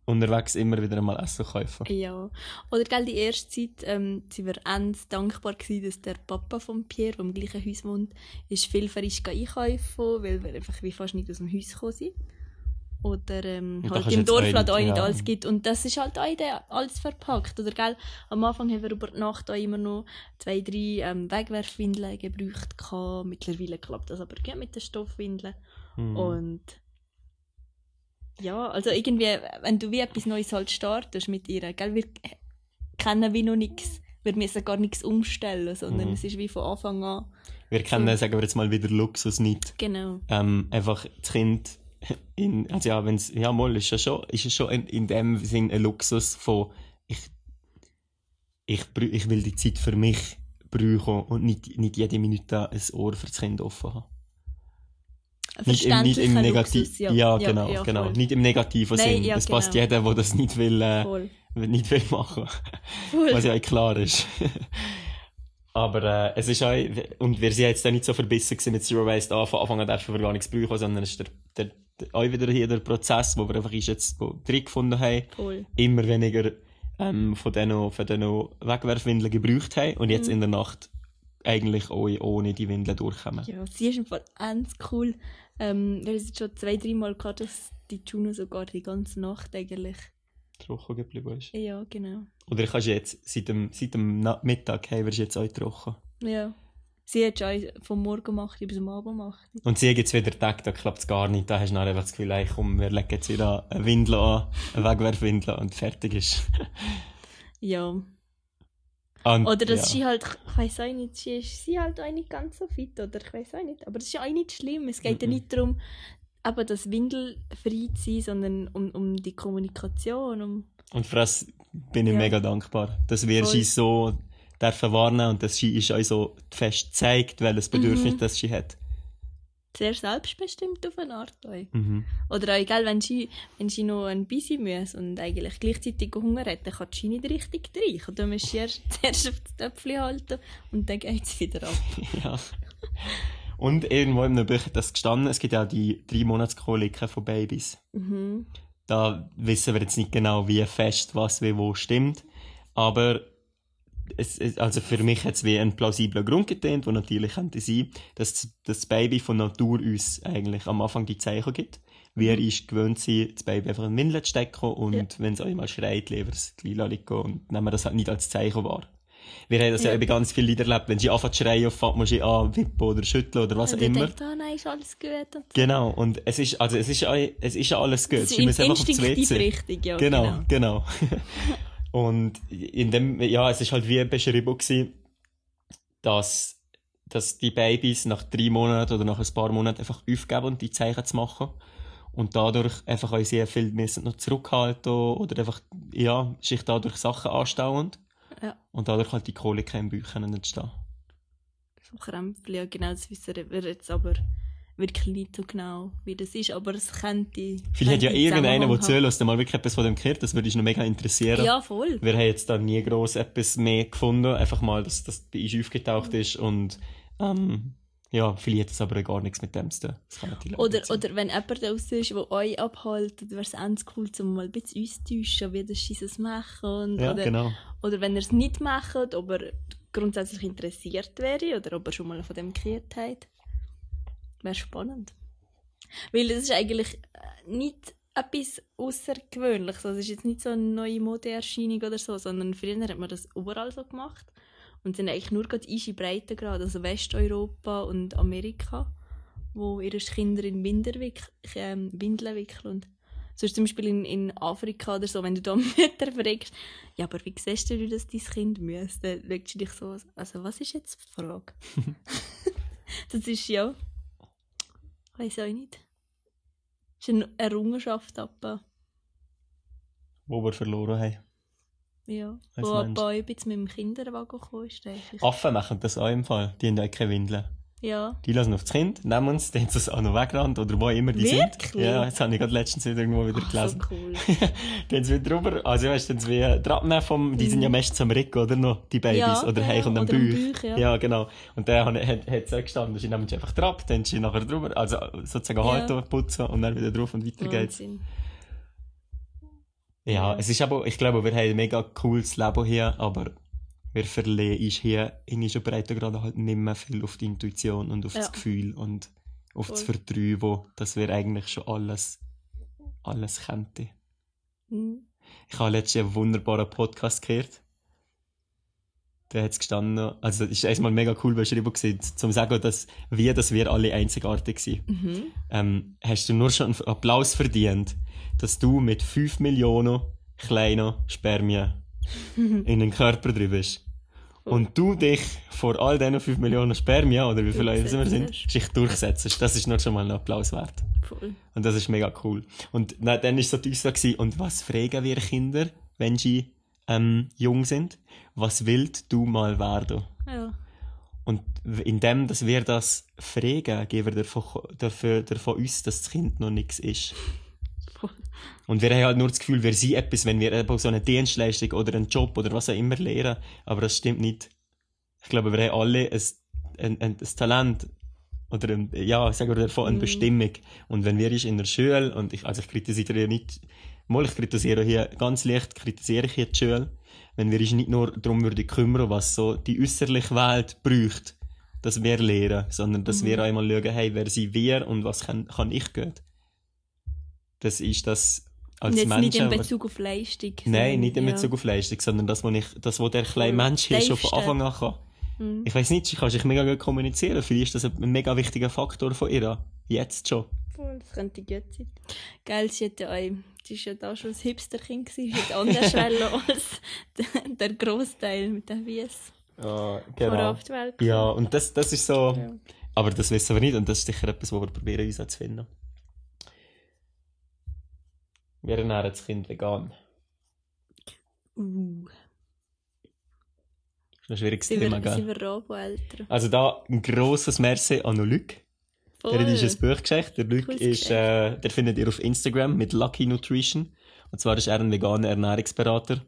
unterwegs immer wieder einmal Essen kaufen. Ja. Oder gell, die erste Zeit ähm, sind wir ganz dankbar gewesen, dass der Papa von Pierre, der im gleichen Haus wohnt, ist viel frisch einkaufen, weil wir einfach wie fast nicht aus dem Haus gekommen sind. Oder ähm, halt im Dorf halt auch auch nicht ja. alles gibt. Und das ist halt auch der- alles verpackt. Oder gell, am Anfang haben wir über die Nacht auch immer noch zwei, drei ähm, Wegwerfwindeln gebraucht. gehabt. Mittlerweile klappt das aber gut mit den Stoffwindeln. Mhm. Und ja, also irgendwie, wenn du wie etwas Neues halt startest mit ihr, gell, wir kennen wie noch nichts, wir müssen gar nichts umstellen, sondern Mhm. es ist wie von Anfang an. Wir kennen, so. sagen wir jetzt mal wieder Luxus nicht. Genau. ähm, einfach das Kind in, also ja, wenn's, ja, mal, ist ja schon, ist ja schon in, in dem Sinn ein Luxus von, ich, ich, ich will die Zeit für mich brauchen und nicht, nicht jede Minute ein Ohr für das Kind offen haben. Nicht im, nicht im Negativ, Luxus, ja, genau, ja, genau. voll. Nicht im negativen Nein, Sinn. ja, es passt genau. jeder, der das nicht will, äh, Voll. nicht will machen. Voll. Was ja auch klar ist. *laughs* Aber äh, es ist auch, und wir sind jetzt auch nicht so verbissen mit Zero Waste an, von Anfang an dürfen wir gar nichts brauchen, sondern es ist der, der, der, auch wieder hier der Prozess, wo wir einfach ist jetzt wo drin gefunden haben, Voll. immer weniger ähm, von diesen von diesen Wegwerfwindeln gebraucht haben und jetzt Mhm. in der Nacht eigentlich auch ohne die Windeln durchkommen. Ja, sie ist einfach ganz cool. Ähm, wir haben es schon zwei, drei Mal gehabt, dass die Juno sogar die ganze Nacht eigentlich. Trocken geblieben ist. Ja, genau. Oder kannst du jetzt, seit dem, seit dem Mittag haben wir jetzt auch trocken. Ja. Sie hat schon vom Morgen gemacht bis am Abend gemacht. Und sie gibt es wieder Tag, da klappt es gar nicht. Da hast du dann einfach das Gefühl, ey, komm, wir legen jetzt wieder eine Windel an, eine Wegwerfwindel und fertig ist. *laughs* Ja. Und, Oder dass ja. sie halt, ich weiß auch nicht, sie ist sie halt auch nicht ganz so fit, oder ich weiß auch nicht. Aber das ist ja auch nicht schlimm. Es geht ja Mhm. nicht darum, eben das windelfrei zu sein, sondern um, um die Kommunikation, um Und für das bin ich Ja. mega dankbar, dass wir Voll. sie so dürfen warnen und dass sie ist auch so fest zeigt, welches Bedürfnis Mhm. das sie hat. Sehr selbstbestimmt auf eine Art. Mhm. Oder auch egal, wenn sie, wenn sie noch ein bisschen muss und eigentlich gleichzeitig Hunger hat, dann kann sie nicht richtig. Und dann musst du erst *laughs* zuerst auf das Töpfchen halten und dann geht es wieder ab. *laughs* ja. Und irgendwo in einem Buch hat das gestanden, es gibt ja auch die drei Monatskoliken von Babys. Mhm. Da wissen wir jetzt nicht genau, wie fest was wie wo stimmt. Aber es, es, also für mich hat es wie einen plausiblen Grund getönt, wo natürlich könnte sein, dass das- das Baby von Natur uns eigentlich am Anfang die Zeichen gibt. Wir Mhm. ist gewöhnt sind, das Baby einfach in die Windel zu stecken und Ja. wenn es einmal schreit, lieber das Lila liegen und nehmen wir das halt nicht als Zeichen wahr. Wir haben das ja, Ja. eben ganz viel Lieder erlebt. Wenn sie anfängt zu schreien, fängt man sie an, wippen oder schütteln oder was auch immer. denkt, ah nein, ist alles gut. Genau, und es ist, also es ist, es ist ja alles gut. Das ist Sie müssen einfach aufs instinktiv WC. richtig, ja. Genau, genau. *laughs* und in dem, ja, es ist halt wie beschrieben gewesen, dass, dass die Babys nach drei Monaten oder nach ein paar Monaten einfach aufgeben und die Zeichen zu machen. Und dadurch einfach auch sehr viel müssen noch zurückhalten oder einfach, ja, sich dadurch Sachen anstauen. Ja. Und dadurch halt die Kolika im Bauch entstehen. So Krämpfe, ja genau, das wissen wir jetzt aber wirklich nicht so genau, wie das ist, aber es könnte... Vielleicht hat ja könnte irgendeiner, der zuhört, mal wirklich etwas von dem gehört, das würde uns noch mega interessieren. Ja, voll. Wir haben jetzt da nie gross etwas mehr gefunden. Einfach mal, dass das bei uns aufgetaucht ist und ähm, ja, vielleicht hat es aber gar nichts mit dem zu tun. Das kann natürlich Oder, oder wenn jemand draussen ist, der euch abhält, wäre es ganz cool, um mal ein bisschen uns zu täuschen, wie das es machen. Und, Ja, oder, genau. oder wenn er es nicht macht, ob er grundsätzlich interessiert wäre oder ob er schon mal von dem gehört hat. Wäre spannend. Weil es ist eigentlich äh, nicht etwas Außergewöhnliches. Also es ist jetzt nicht so eine neue Modeerscheinung oder so, sondern früher hat man das überall so gemacht. Und es sind eigentlich nur gerade eisige Breitengrade, also Westeuropa und Amerika, wo ihre Kinder in ähm, Windeln wickeln. Und sonst zum Beispiel in, in Afrika oder so, wenn du da *laughs* Mütter fragst, ja, aber wie siehst du, dass dein Kind muss? Dann schaust du dich so, also was ist jetzt die Frage? *laughs* *laughs* das ist ja, weiß auch nicht. Das ist eine Errungenschaft, aber Wo wir verloren haben. ja. Als Wo Mensch. bei jetzt mit dem Kinderwagen gekommen ist, ich. Affen machen das auch im Fall. Die haben ja keine Windeln. Ja. Die lassen auf das Kind, nehmen uns, dann haben sie es auch noch weggerannt oder wo immer die Wirklich? sind. Ja, das habe ich gerade letztens wieder irgendwo wieder Ach, gelesen. so cool. *laughs* dann haben sie wieder drüber, also weißt du, wie Ratten vom, die sind ja meistens am Rücken, oder noch, die Babys, Mhm. Ja, oder ja, heim und am Bauch. Bauch, ja. genau. Und dann hat, hat, hat sie gestanden, sie nehmen sie einfach drauf, dann sie nachher drüber, also sozusagen Ja. halten, putzen und dann wieder drauf und weiter geht's. Ja, Ja. es ist aber, ich glaube, wir haben ein mega cooles Leben hier, aber wir verlieren hier in unserer Breitengrade halt nicht mehr viel auf die Intuition und auf das Ja. Gefühl und auf das Voll. Vertrauen, wo, dass wir eigentlich schon alles, alles könnten. Mhm. Ich habe letztens einen wunderbaren Podcast gehört. Da hat es gestanden, also es ist erstmal mega cool beschrieben gewesen, zum sagen, dass wir, dass wir alle einzigartig sind. Mhm. Ähm, hast du nur schon einen Applaus verdient, dass du mit 5 Millionen kleinen Spermien in den Körper drin bist. Und du dich vor all diesen 5 Millionen Spermien, oder wie viele es immer sind, sich durchsetzt. Das ist nur schon mal ein Applaus wert. Voll. Und das ist mega cool. Und na, dann ist so die Aussage, und was fragen wir Kinder, wenn sie ähm, jung sind? Was willst du mal werden? Ja. Und indem, dass wir das fragen, geben wir davon, dafür, davon uns, dass das Kind noch nichts ist. Und wir haben halt nur das Gefühl, wir sind etwas, wenn wir eben so eine Dienstleistung oder einen Job oder was auch immer lernen. Aber das stimmt nicht. Ich glaube, wir haben alle ein, ein, ein, ein Talent oder ein, ja, sagen wir davon, eine Mhm. Bestimmung. Und wenn wir in der Schule, und ich, also ich kritisiere nicht, mal ich kritisiere hier, ganz leicht kritisiere ich hier die Schule, wenn wir uns nicht nur darum würden kümmern, was so die äußerliche Welt braucht, dass wir lernen, sondern dass Mhm. wir einmal schauen, hey, wer sind wir und was kann, kann ich gut. Das ist das als Und jetzt Mensch. nicht in Bezug auf Leistung. Nein, nicht in ja. Bezug auf Leistung, sondern das, wo, ich, das, wo der kleine Voll. Mensch hier schon von. Anfang an kann. Mhm. Ich weiß nicht, sie kann sich mega gut kommunizieren. Vielleicht ist das ein mega wichtiger Faktor von ihr. Jetzt schon. Das könnte gut sein. Geil, sie hat ja auch, sie ist ja da schon ein Hipsterkind hat anders *laughs* als der, Grossteil mit den Wies Ja, die Genau. Ja, und das, das ist so. Ja. Aber das wissen wir nicht und das ist sicher etwas, wo wir probieren, uns zu finden. Wir ernähren das Kind vegan. Uh, Das ist ein schwieriges sind Thema, wir, sind gell? wir Robo-Eltern? Also da ein grosses Merci an Luc. Der hat uns ein Buch geschenkt. Der Luc Cooles ist, äh, der findet ihr auf Instagram mit Lucky Nutrition. Und zwar ist er ein veganer Ernährungsberater.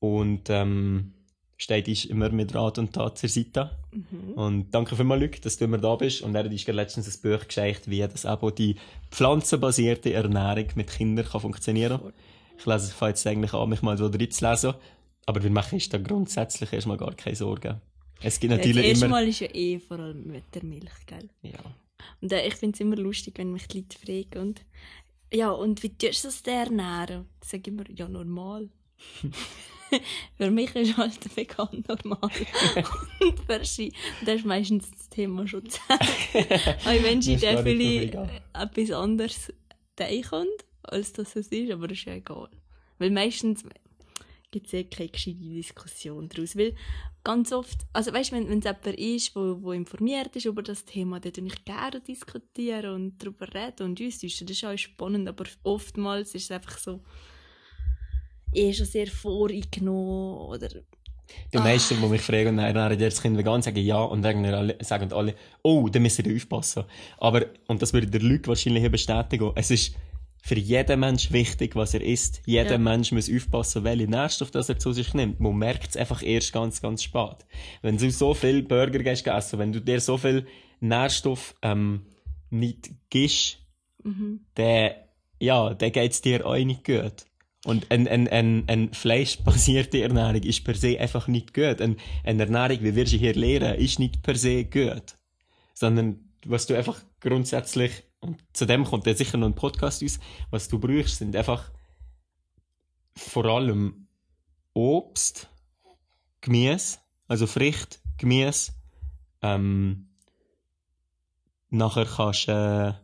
Und, ähm, steht uns immer mit Rat und Tat zur Seite. Mhm. Und danke vielmals, Luc, dass du immer da bist. Und er gerade letztens ein Buch geschenkt, wie das auch die pflanzenbasierte Ernährung mit Kindern kann funktionieren Voll. Ich lese, ich fange jetzt eigentlich an, mich mal so drin zu lesen. Aber wir machen uns da grundsätzlich erstmal gar keine Sorgen. Es gibt Ja, das natürlich immer... Mal ist ja eh vor allem mit der Milch, gell? Ja. Und äh, ich finde es immer lustig, wenn mich die Leute fragen. Und, ja, und wie tust du das ernähren? Ich sage immer, ja, normal. *laughs* *laughs* für mich ist halt vegan normal. *laughs* und für sie, das ist meistens das Thema schon zu Auch *laughs* wenn sie Das vielleicht vegan. etwas anderes denken, als dass es ist, aber das ist ja egal. Weil meistens gibt es eh keine gescheite Diskussion daraus. Weil ganz oft, also weißt du, wenn wenn es jemand ist, wo, wo informiert ist über das Thema, dann tue ich gerne diskutieren und darüber reden und uns ist das ist auch spannend, aber oftmals ist es einfach so eh schon sehr voreingenommen oder Die Ah. meisten, die mich fragen, nein, ernähren ihr das Kind vegan, sagen ja und dann alle, sagen alle, oh, dann müsst ihr aufpassen. Aber, und das würde der Luc wahrscheinlich hier bestätigen, es ist für jeden Mensch wichtig, was er isst. Jeder Ja. Mensch muss aufpassen, welche Nährstoffe das er zu sich nimmt. Man merkt es einfach erst ganz, ganz spät. Wenn du so viel Burger gehst essen, wenn du dir so viel Nährstoff ähm, nicht gibst, mhm. dann, ja, dann geht's dir auch nicht gut. Und eine ein, ein, ein fleischbasierte *laughs* Ernährung ist per se einfach nicht gut. Eine, eine Ernährung, wie wir sie hier lehren, ist nicht per se gut. Sondern, was du einfach grundsätzlich, und zu dem kommt dann sicher noch ein Podcast aus, was du brauchst, sind einfach vor allem Obst, Gemüse, also Frucht, Gemüse. Ähm, nachher kannst du,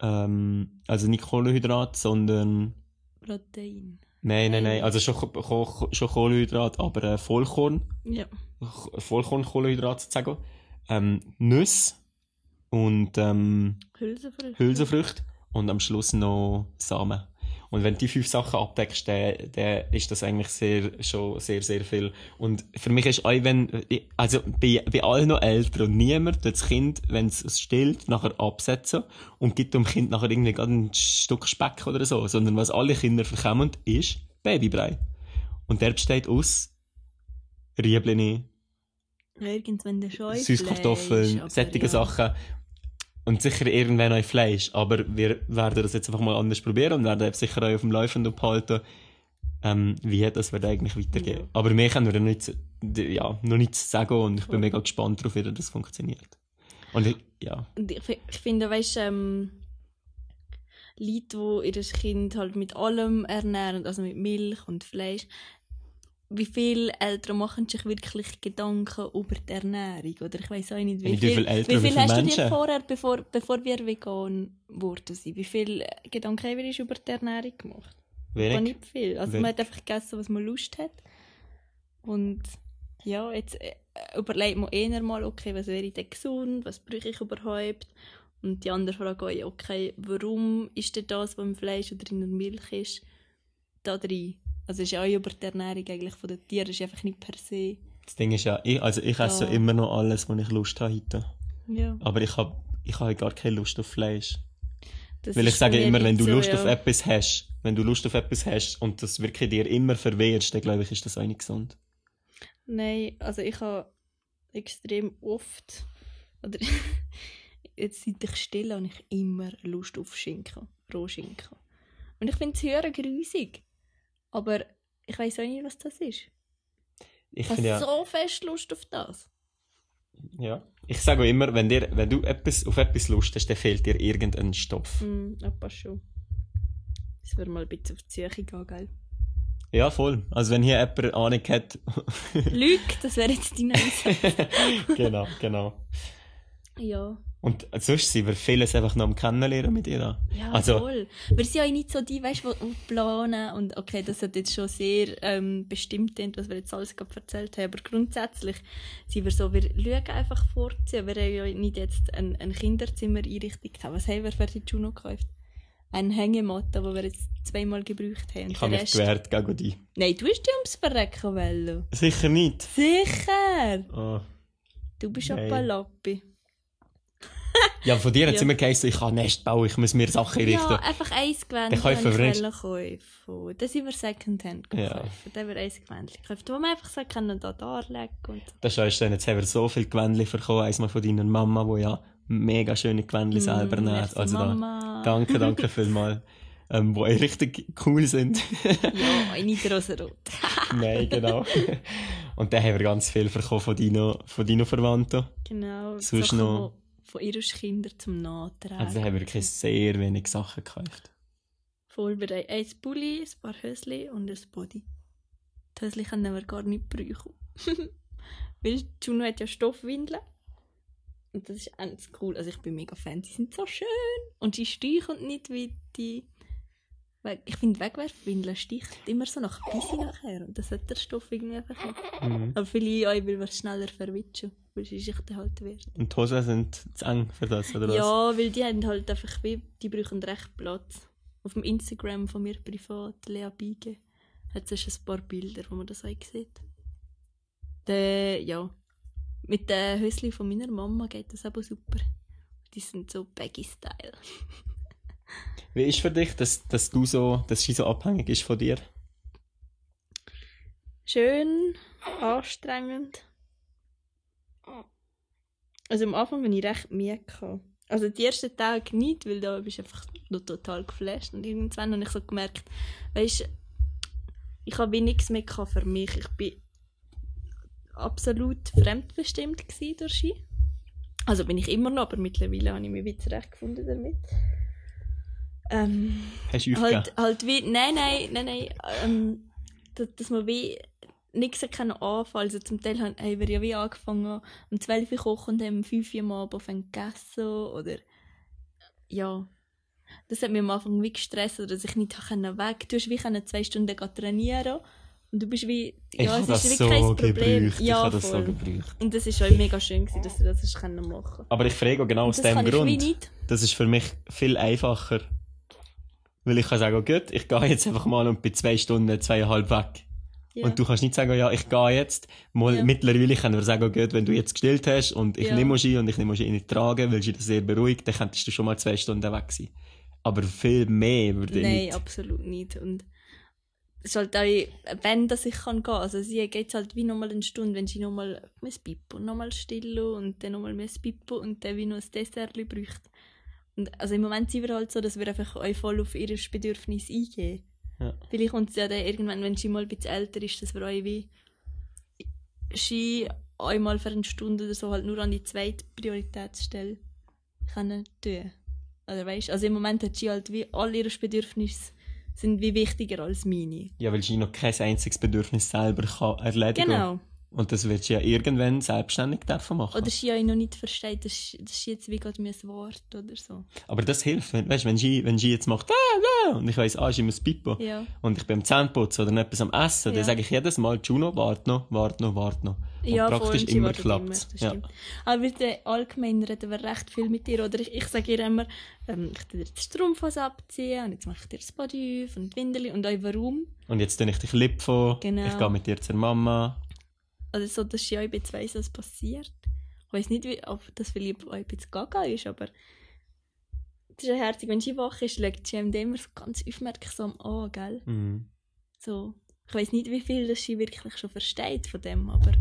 äh, ähm, also nicht Kohlenhydrat, sondern, Protein. nein, nein, nein, also schon, schon Kohlenhydrat, aber äh, Vollkorn. Ja. Vollkornkohlenhydrat sozusagen. Ähm, Nüsse und ähm, Hülsenfrüchte. Hülsenfrüchte und am Schluss noch Samen. Und wenn du die fünf Sachen abdeckst, dann, dann ist das eigentlich sehr, schon sehr, sehr viel. Und für mich ist auch wenn, also bei, bei allen noch Eltern und niemand tut das Kind, wenn es stillt, nachher absetzen und gibt dem Kind nachher irgendwie gerade ein Stück Speck oder so, sondern was alle Kinder verkommen, ist Babybrei. Und der besteht aus Riebli, Ja, irgendwann der Scheu. Süßkartoffeln, sättige Sachen. Und sicher irgendwann auch Fleisch. Aber wir werden das jetzt einfach mal anders probieren und werden sicher auch auf dem Laufenden behalten, ähm, wie das wird eigentlich weitergehen. Ja. Aber mehr können wir noch nicht, ja, noch nichts sagen und ich bin mega gespannt darauf, wie das funktioniert. Und ich, ja, Und ich, ich finde, weißt du, ähm, Leute, die ihr Kind halt mit allem ernähren, also mit Milch und Fleisch, wie viele Eltern machen sich wirklich Gedanken über die Ernährung? Oder ich weiß auch nicht, wie Wie viel, viele Eltern, wie wie viel viele hast du dir Menschen? vorher, bevor, bevor wir vegan geworden sind, wie viele Gedanken haben wir über die Ernährung gemacht? Aber wenig. nicht viel. Also Wenig. man hat einfach gegessen, was man Lust hat. Und ja, jetzt äh, überlegt man eher mal, okay, was wäre denn gesund, was brauche ich überhaupt? Und die andere Frage auch, okay, warum ist denn das, was im Fleisch oder in der Milch ist, da drin? Also ist ja auch über die Ernährung eigentlich von den Tieren, ist einfach nicht per se. Das Ding ist ja, ich, also ich esse Ja. immer noch alles, was ich Lust habe heute. Ja. Aber ich habe ich hab gar keine Lust auf Fleisch. Das Weil ich sage immer, wenn du so, Lust ja. auf etwas hast, wenn du Lust auf etwas hast und das wirklich dir immer verwehrst, dann glaube ich, ist das auch nicht gesund. Nein, also ich habe extrem oft, oder *laughs* jetzt seit ich still habe ich immer Lust auf Schinken, Rohschinken. Und ich finde es höher grusig. Aber ich weiß auch nicht, was das ist. Ich Ich habe ja, so fest Lust auf das. ja. Ich sage auch immer, wenn, dir, wenn du etwas, auf etwas Lust hast, dann fehlt dir irgendein Stoff. Hm, ja, passt schon. Das würde mal ein bisschen auf die Suche gehen, gell? Ja, voll. Also wenn hier jemand Ahnung hat. Lüg, das wäre jetzt dein Einsatz. *laughs* genau, genau. ja. Und sonst sind wir vieles einfach noch am Kennenlernen mit ihr. Ja, Also- voll. Wir sind ja nicht so die, weißt du, die planen. Und okay, das hat jetzt schon sehr ähm, bestimmt, was wir jetzt alles gerade erzählt haben. Aber grundsätzlich sind wir so, wir schauen einfach vorziehen. Wir haben ja nicht jetzt ein, ein Kinderzimmer einrichtet. Was haben wir für die Juno gekauft? Ein Hängematte, den wir jetzt zweimal gebraucht haben. Ich habe mich Rest- gewehrt gegen die. Nein, du hast dich ums Verrecken wollen. Sicher nicht. Sicher! Oh. Du bist ein Palappi. Ja, von dir hat es Ja. immer geheißen, ich kann Nest bauen, ich muss mir Sachen einrichten. Ja, einfach ein Gewändchen, kaufen kaufen. Das sind wir Secondhand Ja. gekauft. Da haben wir ein Gewändchen gekauft, wo man einfach so kann da darlegen und so. Das ist dann, jetzt haben wir so viele Gewändchen bekommen, einmal von deiner Mama, die ja mega schöne Gewändchen selber Mm, näht. Also da, danke, danke *laughs* vielmals. Ähm, die richtig cool sind. *laughs* Ja, nicht rosarot. *laughs* Nein, genau. Und dann haben wir ganz viel bekommen von deinen, von deinen Verwandten. genau. Sonst Sachen, noch- von ihren Kindern zum Nachtragen. Also haben wir wirklich sehr wenig Sachen gekauft. Haben ein Pulli, ein paar Hösli und ein Body. Die Hösli können wir gar nicht brauchen. *laughs* Weil Juno hat ja Stoffwindeln. Und das ist ganz cool. Also ich bin mega Fan. Die sind so schön. Und sie streichen nicht wie die... Ich finde, Wegwerfwindeln sticht immer so nach Bissi nachher. Und das hat der Stoff irgendwie einfach nicht. Mhm. Aber viele euch will wir schneller verwitschen. Weil sie sich dann halt wert. Und die Hosen sind zu eng für das, oder was? Ja, weil die haben halt einfach, wie, die brauchen recht Platz. Auf dem Instagram von mir privat, Lea Biege, hat es ein paar Bilder, wo man das auch sieht. Der, ja, mit den Höschen von meiner Mama geht das aber super. Die sind so Baggy-Style. *laughs* Wie ist für dich, dass, dass du so, dass sie so abhängig ist von dir? Schön, anstrengend. Also am Anfang bin ich recht müde. gehabt. Also die ersten Tage nicht, weil da bist du einfach noch total geflasht. Und irgendwann habe ich so gemerkt, weißt ich habe nichts mehr für mich. Ich bin absolut fremdbestimmt durch sie. Also bin ich immer noch, aber mittlerweile habe ich mich wieder zurechtgefunden damit. Ähm, Hast du halt, halt wie, nein, nein, nein, nein, ähm, dass, dass man wie nichts können anfangen. Also zum Teil haben wir ja wie angefangen um 12 Uhr kochen und haben um 5 Uhr am Abend gegessen oder ja. Das hat mich am Anfang wie gestresst, dass ich nicht weg Du hast wie zwei Stunden trainieren und du bist wie, ja, ich es ist wie so kein Problem. Gebraucht. Ja, ich habe das so gebraucht. Und das ist auch mega schön gewesen, dass du das hast können machen Aber ich frage auch genau aus dem Grund. Das ist für mich viel einfacher. Weil ich kann sagen, gut, ich gehe jetzt einfach mal und bin zwei Stunden, zweieinhalb weg. Ja. Und du kannst nicht sagen, ja, ich gehe jetzt. Mal, ja. Mittlerweile können wir sagen, gut, wenn du jetzt gestillt hast und ich ja. nehme Ski und ich nehme Ski nicht tragen, weil sie das sehr beruhigt, dann könntest du schon mal zwei Stunden weg sein. Aber viel mehr würde ich Nein, nicht. Nein, absolut nicht. Und es ist halt auch, wenn dass ich kann gehen. Also sie geht halt wie nochmal eine Stunde, wenn sie nochmal ein Pippo, nochmal still und dann nochmal ein Pippo und dann wie noch ein Dessert bräuchte. Und also im Moment sind wir halt so, dass wir einfach euch voll auf ihr Bedürfnis eingehen. Ja. Vielleicht kommt es ja dann irgendwann, wenn sie mal ein bisschen älter ist, dass wir euch wie Ski einmal für eine Stunde oder so halt nur an die zweite Prioritätsstelle können tun. Oder weißt, also im Moment hat sie halt wie all ihre Bedürfnisse sind wie wichtiger als meine. Ja, weil sie noch kein einziges Bedürfnis selber kann erledigen kann. Genau. Und das wird sie ja irgendwann selbstständig dürfen machen. Oder sie ja noch nicht versteht, das, das ist jetzt wie gerade mein Wort oder so. Aber das hilft, wenn, weißt, wenn sie, wenn sie jetzt macht, ah, ah, und ich weiss, ah, ich muss Pippo. Ja. Und ich bin am Zähneputzen oder etwas am Essen, ja. dann sage ich jedes Mal, Juno, warte noch, warte noch, warte noch. Und ja, praktisch voll, immer klappt es. Ja. Aber wir allgemein reden wir recht viel mit dir. Oder ich, ich sage ihr immer, ähm, ich tue dir die Strumpfhose abziehen und jetzt mache ich dir das Body auf und die Windel und auch warum. Und jetzt tue ich dich lieb von, genau. ich gehe mit dir zur Mama. Oder so, dass ich auch bisschen weiss, was passiert. Ich weiß nicht, wie, ob das vielleicht auch ein bisschen gaga ist, aber es ist ja herzig, wenn sie wach ist, schaut sie immer so ganz aufmerksam an, gell? Mhm. So, ich weiß nicht, wie viel das sie wirklich schon versteht von dem, aber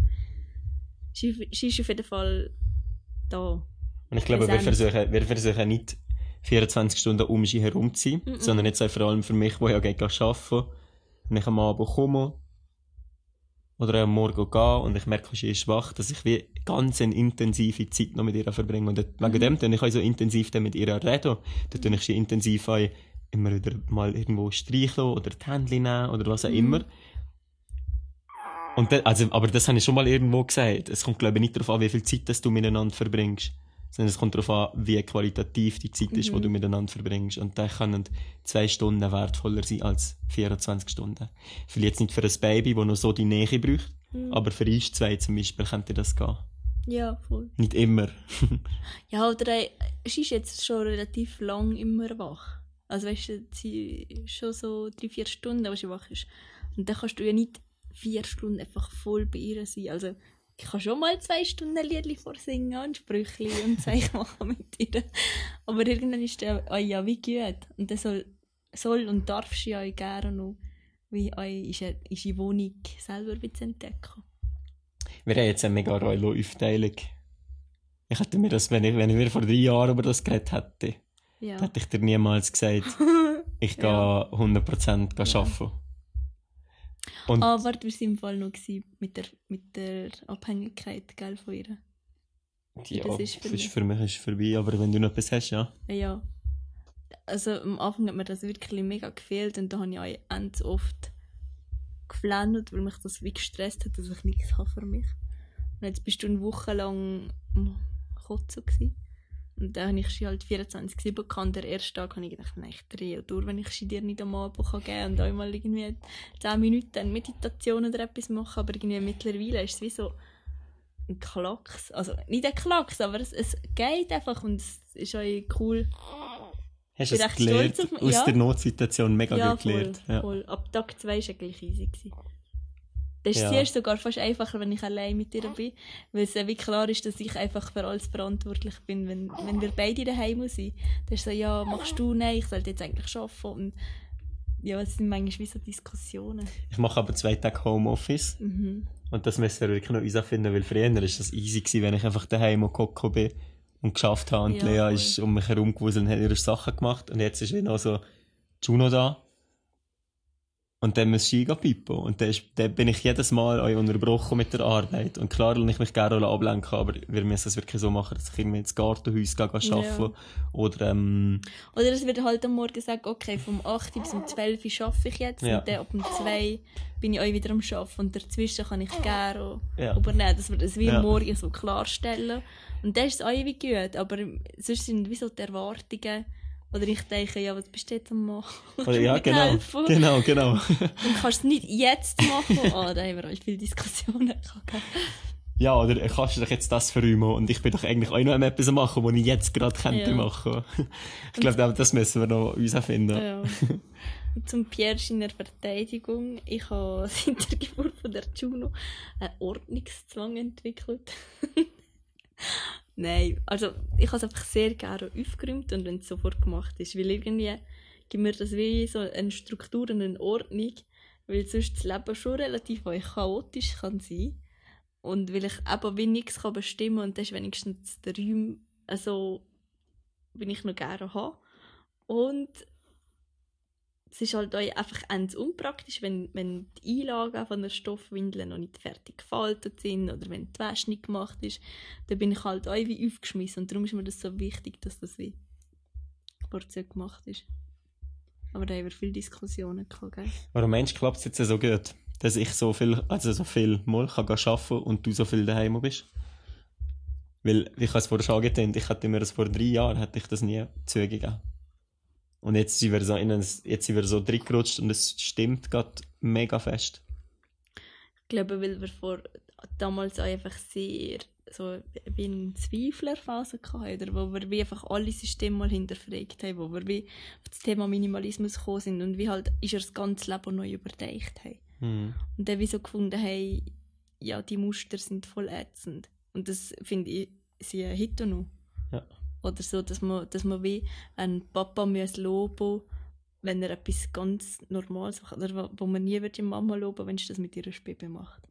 sie, sie ist auf jeden Fall da. Und ich glaube, wir versuchen, wir versuchen nicht 24 Stunden um sie herum zu sein, mm -mm. sondern jetzt auch vor allem für mich, wo ich ja arbeiten wenn ich am Abend komme, oder am Morgen gehen und ich merke, sie ist schwach, dass ich wie ganz eine intensive Zeit noch mit ihr verbringe. Und wegen mhm. dem tue ich auch so intensiv mit ihr reden. Dann tue ich sie intensiv auch immer wieder mal irgendwo streicheln oder die Hände nehmen oder was auch mhm. immer. Und das, also, aber das habe ich schon mal irgendwo gesagt. Es kommt, glaube ich, nicht darauf an, wie viel Zeit das du miteinander verbringst sondern es kommt darauf an, wie qualitativ die Zeit ist, mhm. die du miteinander verbringst. Und da können zwei Stunden wertvoller sein als 24 Stunden. Vielleicht jetzt nicht für ein Baby, das noch so die Nähe braucht, mhm. aber für uns zwei zum Beispiel könnte das gehen. Ja, voll. Nicht immer. *laughs* ja, oder sie ist jetzt schon relativ lang immer wach. Also weißt du, sie ist schon so drei, vier Stunden, wo sie wach ist. Und dann kannst du ja nicht vier Stunden einfach voll bei ihr sein. Also ich kann schon mal zwei Stunden ein Lied vorsingen und Sprüche und Zeichen machen mit ihr. Aber irgendwann ist der, oh ja, wie gut. Und dann soll, soll und darfst du ja gerne noch, wie euch ist die Wohnung selber zu entdecken. Wir haben jetzt eine mega rolle Aufteilung. Ich hätte mir das, wenn ich, wenn ich vor drei Jahren über das geredet hätte, ja. hätte ich dir niemals gesagt, *laughs* ich gehe ja. 100% ja. Und ah, warte, wir waren im Fall noch mit der, mit der Abhängigkeit gell, von ihr. Ja, das ist für, ist für mich ist vorbei, aber wenn du noch etwas hast, ja. Ja. Also am Anfang hat mir das wirklich mega gefehlt und da habe ich auch ganz oft geflennt, weil mich das wie gestresst hat, dass ich nichts habe für mich. Und jetzt bist du eine Woche lang kotzen gewesen. Und dann habe ich sie halt 24-7 gekannt. Der erste Tag habe ich gedacht, nein, ich drehe durch, wenn ich sie dir nicht am Abend kann geben kann und einmal irgendwie 10 Minuten Meditation oder etwas machen. Aber irgendwie mittlerweile ist es wie so ein Klacks. Also nicht ein Klacks, aber es, es geht einfach und es ist auch cool. Hast du es gelernt? Aus ja. der Notsituation mega ja, gut gelernt. Voll, ja, voll. Ab Tag 2 war es eigentlich easy. Gewesen. Das ist ja. zuerst sogar fast einfacher, wenn ich allein mit dir bin, weil es wie klar ist, dass ich einfach für alles verantwortlich bin. Wenn, wenn wir beide daheim sind, dann ist so, ja, machst du, nein, ich sollte jetzt eigentlich arbeiten. Und ja, es sind manchmal wie so Diskussionen. Ich mache aber zwei Tage Homeoffice. Mhm. Und das müssen wir wirklich noch uns finden, weil früher war das easy gewesen, wenn ich einfach daheim Koko bin und geschafft habe. Und ja, Lea ist um mich herum gewuselt und hat ihre Sachen gemacht. Und jetzt ist wie noch so Juno da Und dann muss ich pipo. Und dann, ist, dann bin ich jedes Mal unterbrochen mit der Arbeit. Und klar ich mich gerne ablenken, aber wir müssen es wirklich so machen, dass ich irgendwie ins Gartenhaus gehe, arbeiten ja. Oder, ähm, Oder es wird halt am Morgen gesagt, okay, vom 8 bis um 12 Uhr arbeite ich jetzt. Ja. Und dann ab um 2 bin ich auch wieder am Arbeiten. Und dazwischen kann ich gerne ja. übernehmen, dass wir das wie ja. morgen so klarstellen. Und das ist es auch wie gut. Aber sonst sind wie so die Erwartungen, oder ich denke, ja, was bist du jetzt am machen? *laughs* Oder ja, genau. Helfen? Genau, genau. *laughs* Und kannst es nicht jetzt machen? *laughs* Ah, oh, da haben wir auch viele Diskussionen Ja, oder kannst du doch jetzt das verräumen und ich bin doch eigentlich auch noch etwas machen, was ich jetzt gerade könnte ja. machen. Ich glaube, das müssen wir noch uns finden. Ja. Zum Pierre in der Verteidigung. Ich habe seit der Geburt von der Juno einen Ordnungszwang entwickelt. Nein, also ich habe es einfach sehr gerne aufgeräumt und wenn es sofort gemacht ist, weil irgendwie gibt mir das wie so eine Struktur und eine Ordnung, weil sonst das Leben schon relativ chaotisch kann sein und weil ich eben wie nichts kann bestimmen und das ist wenigstens der Raum, also, wenn ich noch gerne habe. Und es ist halt auch einfach unpraktisch, wenn, wenn die Einlagen von der Stoffwindel noch nicht fertig gefaltet sind oder wenn die Wäsche nicht gemacht ist, dann bin ich halt auch wie aufgeschmissen und darum ist mir das so wichtig, dass das wie vorzeitig gemacht ist. Aber da haben wir viele Diskussionen gehabt, gell? Warum meinst du, klappt es jetzt so gut? Dass ich so viel, also so viel mal kann arbeiten und du so viel daheim bist? Weil, wie ich es vorher schon angetönt, ich hätte mir das vor drei Jahren, hätte ich das nie zugegeben. Und jetzt sind wir so, in ein, jetzt sind wir so drin gerutscht und es stimmt gerade mega fest. Ich glaube, weil wir vor, damals auch einfach sehr so wie eine Zweiflerphase hatten, wo wir wie einfach alle Systeme mal hinterfragt haben, wo wir wie auf das Thema Minimalismus gekommen sind und wie halt ist er das ganze Leben neu überdacht haben. Mhm. Und dann wie so gefunden haben, ja, die Muster sind voll ätzend. Und das finde ich, sie heute noch. Oder so, dass man, dass man wie einen Papa muss loben wenn er etwas ganz Normales macht. Oder wo man nie wird die Mama loben, wenn sie das mit ihrer Spibe macht.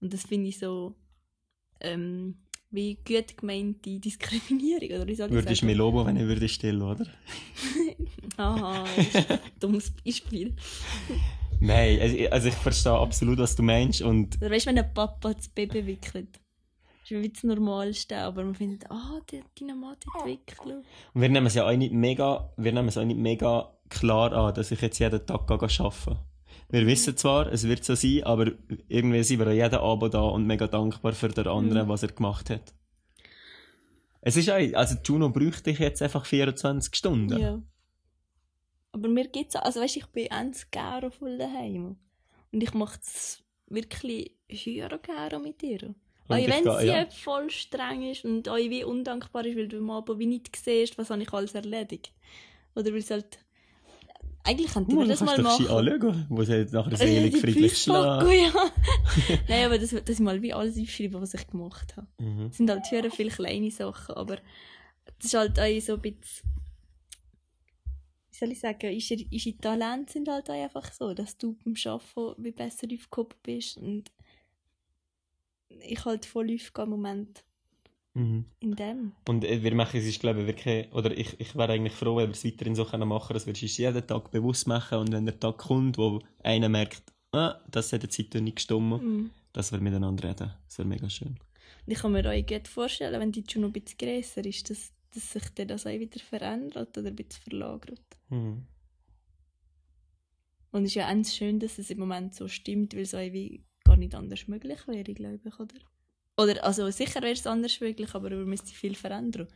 Und das finde ich so ähm, wie gut gemeinte Diskriminierung. Oder soll Würdest du mich loben, wenn ich würde still, oder? *laughs* Aha, dummes Beispiel. Nein, also, also ich verstehe absolut, was du meinst. Und oder weißt du, wenn ein Papa das Baby wickelt? Ist wie das Normalste, aber man findet, ah, oh, die, entwickelt. Und wir nehmen es ja auch nicht mega, wir nehmen es auch nicht mega klar an, dass ich jetzt jeden Tag arbeite. Wir wissen zwar, es wird so sein, aber irgendwie sind wir auch jeden Abend da und mega dankbar für den anderen, mhm. was er gemacht hat. Es ist auch, also Juno bräuchte ich jetzt einfach 24 Stunden. Ja. Aber mir geht's auch, also weißt, ich bin ganz gerne voll daheim. Und ich mache es wirklich sehr gerne mit dir. Auch wenn sie ja. voll streng ist und euch wie undankbar ist, weil du am Abend wie nicht siehst, was habe ich alles erledigt. Oder weil es halt... Eigentlich könnte man das mal machen. anschauen, wo sie nachher selig friedlich schlafen. ja. *laughs* Nein, aber das, das ist mal wie alles aufschreiben, was ich gemacht habe. Mhm. Es sind halt sehr viele kleine Sachen, aber das ist halt auch so ein bisschen... Wie soll ich sagen, unsere Talente sind halt auch einfach so, dass du beim Arbeiten wie besser aufgehoben bist und ich halt voll aufgehe im Moment. Mhm. In dem. Und äh, wir machen es, ist, glaube ich, wirklich, oder ich, ich wäre eigentlich froh, wenn wir es weiterhin so machen können, dass wir es jeden Tag bewusst machen und wenn der Tag kommt, wo einer merkt, ah, das hat jetzt heute nicht gestimmt, mhm. dass wir miteinander reden. Das wäre mega schön. Ich kann mir auch gut vorstellen, wenn die schon noch ein bisschen grösser ist, dass, dass sich das auch wieder verändert oder ein bisschen verlagert. Mhm. Und es ist ja ganz schön, dass es im Moment so stimmt, weil es auch wie gar nicht anders möglich wäre, glaube ich, oder? Oder, also sicher wäre es anders möglich, aber man müsste viel verändern.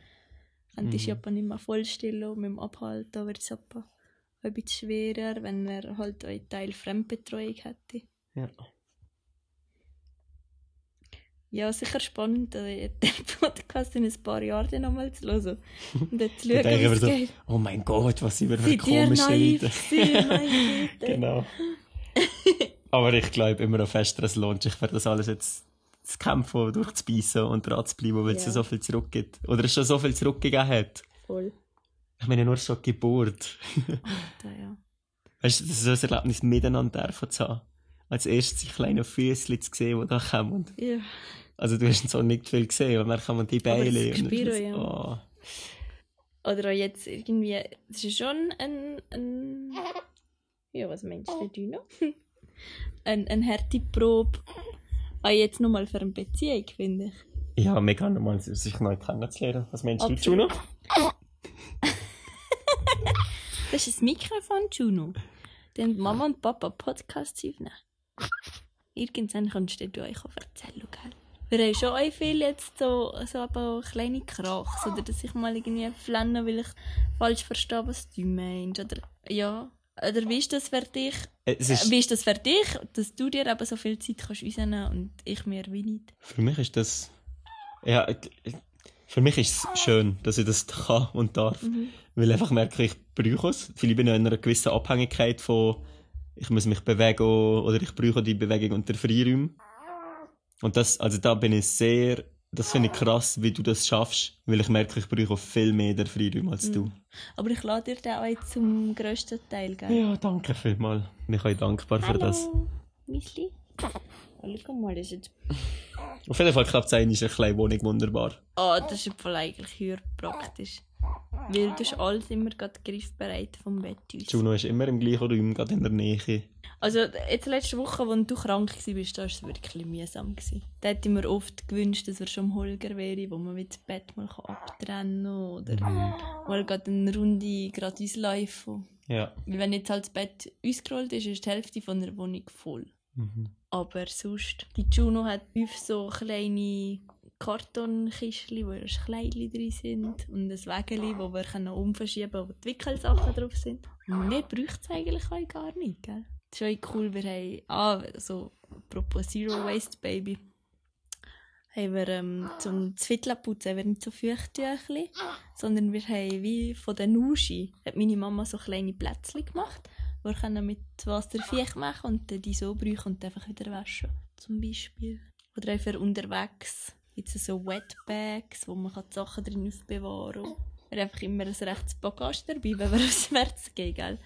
Könnte mhm. Japan nicht mehr voll still mit dem Abhalten, wäre es Japan ein bisschen schwerer, wenn er halt einen Teil Fremdbetreuung hätte. Ja. Ja, sicher spannend, äh, *laughs* den Podcast in ein paar Jahren nochmal zu hören. *laughs* Und dann zu schauen, wie es so, geht. Oh mein Gott, was sind wir für komische Leute. *laughs* genau. Aber ich glaube immer noch fester, es lohnt sich für das alles jetzt zu kämpfen, durchzubeissen und dran zu bleiben, weil ja. es so viel zurückgibt. Oder es schon so viel zurückgegeben hat. Voll. Ich meine nur schon die Geburt. Alter, ja. Weißt du, das ist so ein Erlebnis miteinander zu haben. Als erstes die kleinen Füßchen zu sehen, die da kommen. Ja. Also du hast so nicht viel gesehen und dann kommen die Beine. Aber das und ja. Oh. Oder auch jetzt irgendwie, es ist schon ein, ein Ja, was meinst du noch? Eine, eine harte Probe. Ah, jetzt nochmal für eine Beziehung, finde ich. Ja, mega nochmal sich neu kennenzulernen. Was meinst Absolut. du, Juno? *laughs* das ist das Mikrofon, Juno. Dann Mama und Papa Podcasts aufnehmen. Irgendwann kannst du euch auch erzählen, gell? Wir haben schon auch viel jetzt so, so aber kleine Krachs, oder dass ich mal irgendwie flenne, weil ich falsch verstehe, was du meinst, oder, ja. Oder wie ist das für dich? Ist äh, wie ist das für dich, dass du dir aber so viel Zeit kannst rausnehmen und ich mir wie nicht? Für mich ist das, ja, für mich ist es schön, dass ich das *laughs* kann und darf. Mhm. Weil ich einfach merke, ich brauche es. Vielleicht bin ich in einer gewissen Abhängigkeit von, ich muss mich bewegen oder ich brauche die Bewegung unter Freiräumen. Und das, also da bin ich sehr, das finde ich krass, wie du das schaffst, weil ich merke, ich brauche viel mehr der Freiraum als du. Aber ich lade dir den auch zum grössten Teil, gell? Ja, danke vielmals. Ich bin dankbar Hallo. für das. Müsli. Oh, schau mal, das ist jetzt... Auf jeden Fall klappt es eine kleine Wohnung wunderbar. Oh, das ist voll eigentlich höher praktisch. Weil du hast alles immer gerade griffbereit vom Bett aus. Juno ist immer im gleichen Raum, gerade in der Nähe. Also jetzt letzte Woche, als du krank warst, da war es wirklich mühsam. Gewesen. Da hätte ich mir oft gewünscht, dass er schon Holger wäre, wo man das Bett mal abtrennen kann oder mhm. mal gerade eine Runde gratis live. Ja. Weil wenn jetzt halt das Bett ausgerollt ist, ist die Hälfte von der Wohnung voll. Mhm. Aber sonst, die Juno hat fünf so kleine Kartonkistchen, wo ein Kleidchen drin sind und ein Wägeli, wo wir umverschieben können, wo die Wickelsachen drauf sind. Und mehr braucht es eigentlich auch gar nicht, gell? Das ist auch cool, wir haben, ah, so, apropos Zero Waste Baby, haben wir ähm, zum Zwittlaputzen haben wir nicht so Feuchttüchli, sondern wir haben wie von der Nuschi, hat meine Mama so kleine Plätzchen gemacht, wo wir mit Wasser Viech machen und dann die so brauchen und einfach wieder waschen, zum Beispiel. Oder einfach unterwegs es so Wetbags, wo man die Sachen drin aufbewahren kann. Wir haben einfach immer ein rechtes Bagage dabei, wenn wir *laughs* auswärts gehen, gell?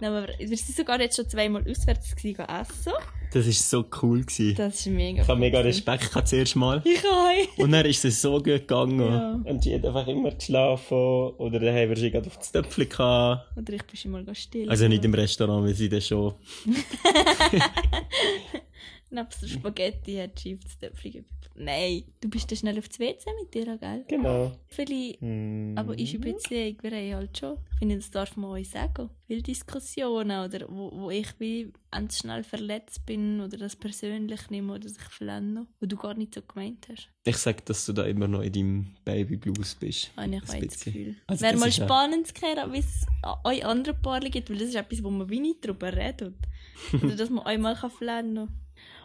Wir, wir sind sogar jetzt schon zweimal auswärts gewesen, essen. Das war so cool. Gewesen. Das ist mega Ich habe mega Respekt gehabt zuerst mal. Ich auch. Und dann ist es so gut gegangen. Ja. Und sie hat einfach immer geschlafen. Oder dann haben wir sie gerade auf das Töpfchen gehabt. Oder ich bin schon mal still. Also nicht im Restaurant, weil sie das schon... *laughs* Nebst der Spaghetti hat sie auf das Töpfchen Nein, du bist dann schnell auf das WC mit dir, gell? Genau. Vielleicht, mm. aber ist eine Beziehung, wir haben halt schon, ich finde, das darf man euch sagen, viele Diskussionen, oder wo, wo ich wie ganz schnell verletzt bin oder das persönlich nehme oder sich verlenne, wo du gar nicht so gemeint hast. Ich sage, dass du da immer noch in deinem Baby Blues bist. Habe ich auch das Gefühl. Also Wäre mal spannend zu hören, wie es euch andere Paare gibt, weil das ist etwas, wo man wie nicht darüber redet. *laughs* oder dass man einmal flennen kann.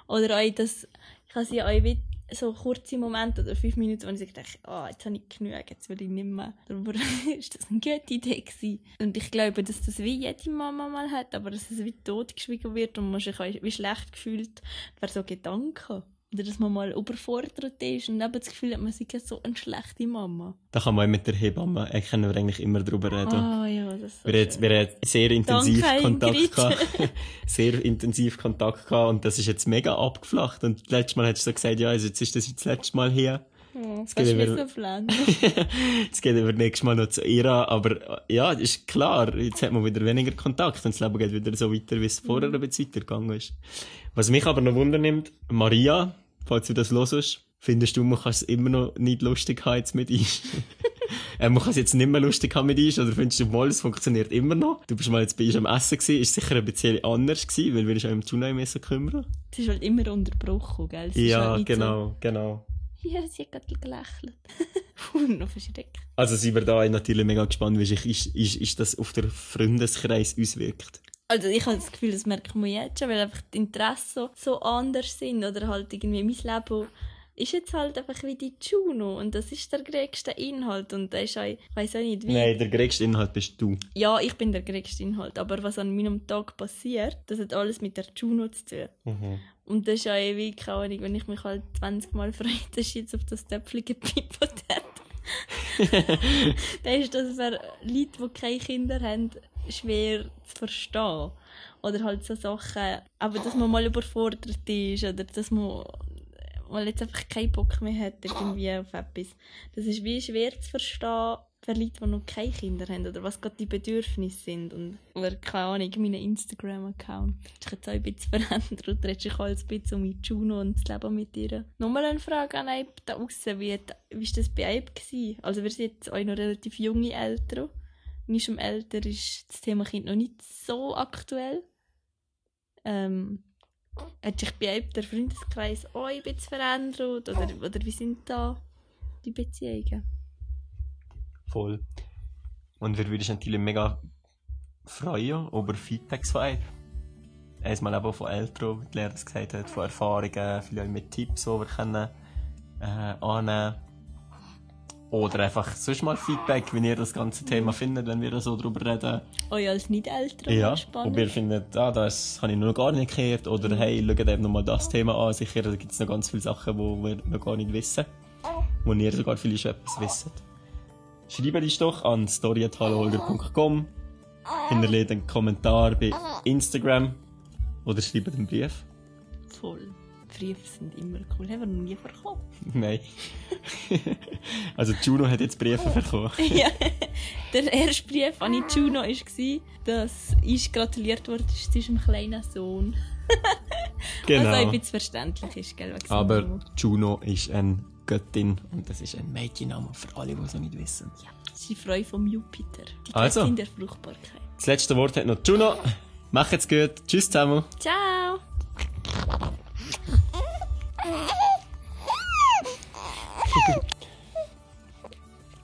Oder auch, dass ich habe sie wie so kurze Momente oder fünf Minuten, wo ich dachte, oh, jetzt habe ich genug, jetzt will ich nicht mehr. Aber *laughs* ist das eine gute Idee gewesen. Und ich glaube, dass das wie jede Mama mal hat, aber dass es wie totgeschwiegen wird und man sich wie schlecht gefühlt, wäre so Gedanken. Oder dass man mal überfordert ist und eben das Gefühl hat, man sei so eine schlechte Mama. Da kann man mit der Hebamme äh, können wir eigentlich immer drüber reden. Ah, ja, das ist wir, haben, wir haben sehr intensiv Danke, Kontakt *laughs* gehabt. *laughs* sehr intensiv Kontakt gehabt und das ist jetzt mega abgeflacht. Und letztes Mal hast du so gesagt, ja, also jetzt ist das das letzte Mal hier. Ja, jetzt geht über, *laughs* jetzt geht über nächstes Mal noch zu Ira, aber ja, ist klar, jetzt hat man wieder weniger Kontakt und das Leben geht wieder so weiter, wie es vorher mhm. ein bisschen weitergegangen ist. Was mich aber noch wundernimmt, Maria, falls du das hörst, findest du, man kann es immer noch nicht lustig haben jetzt mit ihm? *laughs* äh, man kann es jetzt nicht mehr lustig haben mit ihm, oder findest du, wohl, es funktioniert immer noch? Du bist mal jetzt bei uns am Essen gewesen, ist sicher ein bisschen anders gewesen, weil wir uns auch um Tuna kümmern. Es ist halt immer unterbrochen, gell? Ja, genau, so... genau. *laughs* Ja, sie hat gerade gelächelt. *laughs* Noch verschreckt. Also sind wir da natürlich mega gespannt, wie sich ist, ist, ist das auf der Freundeskreis auswirkt. Also ich habe das Gefühl, das merkt man jetzt schon, weil einfach die Interessen so anders sind oder halt irgendwie mein Leben ist jetzt halt einfach wie die Juno und das ist der gregste Inhalt und das ist auch, ich weiß auch nicht wie... Nein, der gregste Inhalt bist du. Ja, ich bin der gregste Inhalt, aber was an meinem Tag passiert, das hat alles mit der Juno zu tun. Mhm. Und das ist auch wie, keine Ahnung, wenn ich mich halt 20 Mal freue, dass ich jetzt auf das Töpfchen gepippt hat. *laughs* dann ist das für Leute, die keine Kinder haben, schwer zu verstehen. Oder halt so Sachen, aber dass man mal überfordert ist oder dass man mal jetzt einfach keinen Bock mehr hat irgendwie auf etwas. Das ist wie schwer zu verstehen, für Leute, die noch keine Kinder haben oder was gerade die Bedürfnisse sind. Und, oder keine Ahnung, meinen Instagram-Account sich jetzt auch ein bisschen verändert und dreht sich alles ein bisschen um Juno und das Leben mit ihr. Nochmal eine Frage an Abe da aussen, wie, war das bei Abe? Gewesen? Also wir sind jetzt auch noch relativ junge Eltern. Ich schon älter ist das Thema Kind noch nicht so aktuell. Ähm, hat sich bei Abe der Freundeskreis auch ein bisschen verändert? Oder, oder wie sind da die Beziehungen? Voll. Und wir würden natürlich mega freuen über Feedbacks von einem. Erstmal eben von Eltern, wie die Lehrer es gesagt hat, von Erfahrungen, vielleicht mit Tipps, die wir können, äh, annehmen Oder einfach sonst mal Feedback, wie ihr das ganze Thema findet, wenn wir so darüber reden. Euch als Nicht-Eltern Ja, spannend. ob ihr findet, ah, das habe ich noch gar nicht gehört. Oder hey, schaut eben nochmal das Thema an. Sicher gibt es noch ganz viele Sachen, die wir noch gar nicht wissen. Wo ihr sogar vielleicht schon etwas wisst. Schreibt uns doch an story.halloholger.com Hinterlegt einen Kommentar bei Instagram oder schreibt einen Brief. Voll. Briefe sind immer cool. Haben wir noch nie bekommen. *laughs* Nein. *laughs* also Juno hat jetzt Briefe bekommen. *laughs* ja. Der erste Brief an Juno war, dass ich gratuliert wurde zu unserem kleinen Sohn. Genau. Was auch ein bisschen verständlich ist, gell? Aber. Juno ist eine Göttin und das ist ein Mädchenname für alle, die es noch nicht wissen. Ja, das ist Frau vom Jupiter. Die Also. Göttin der Fruchtbarkeit. Das letzte Wort hat noch Juno. Macht's gut. Tschüss zusammen. Ciao!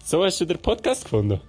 So hast du den Podcast gefunden?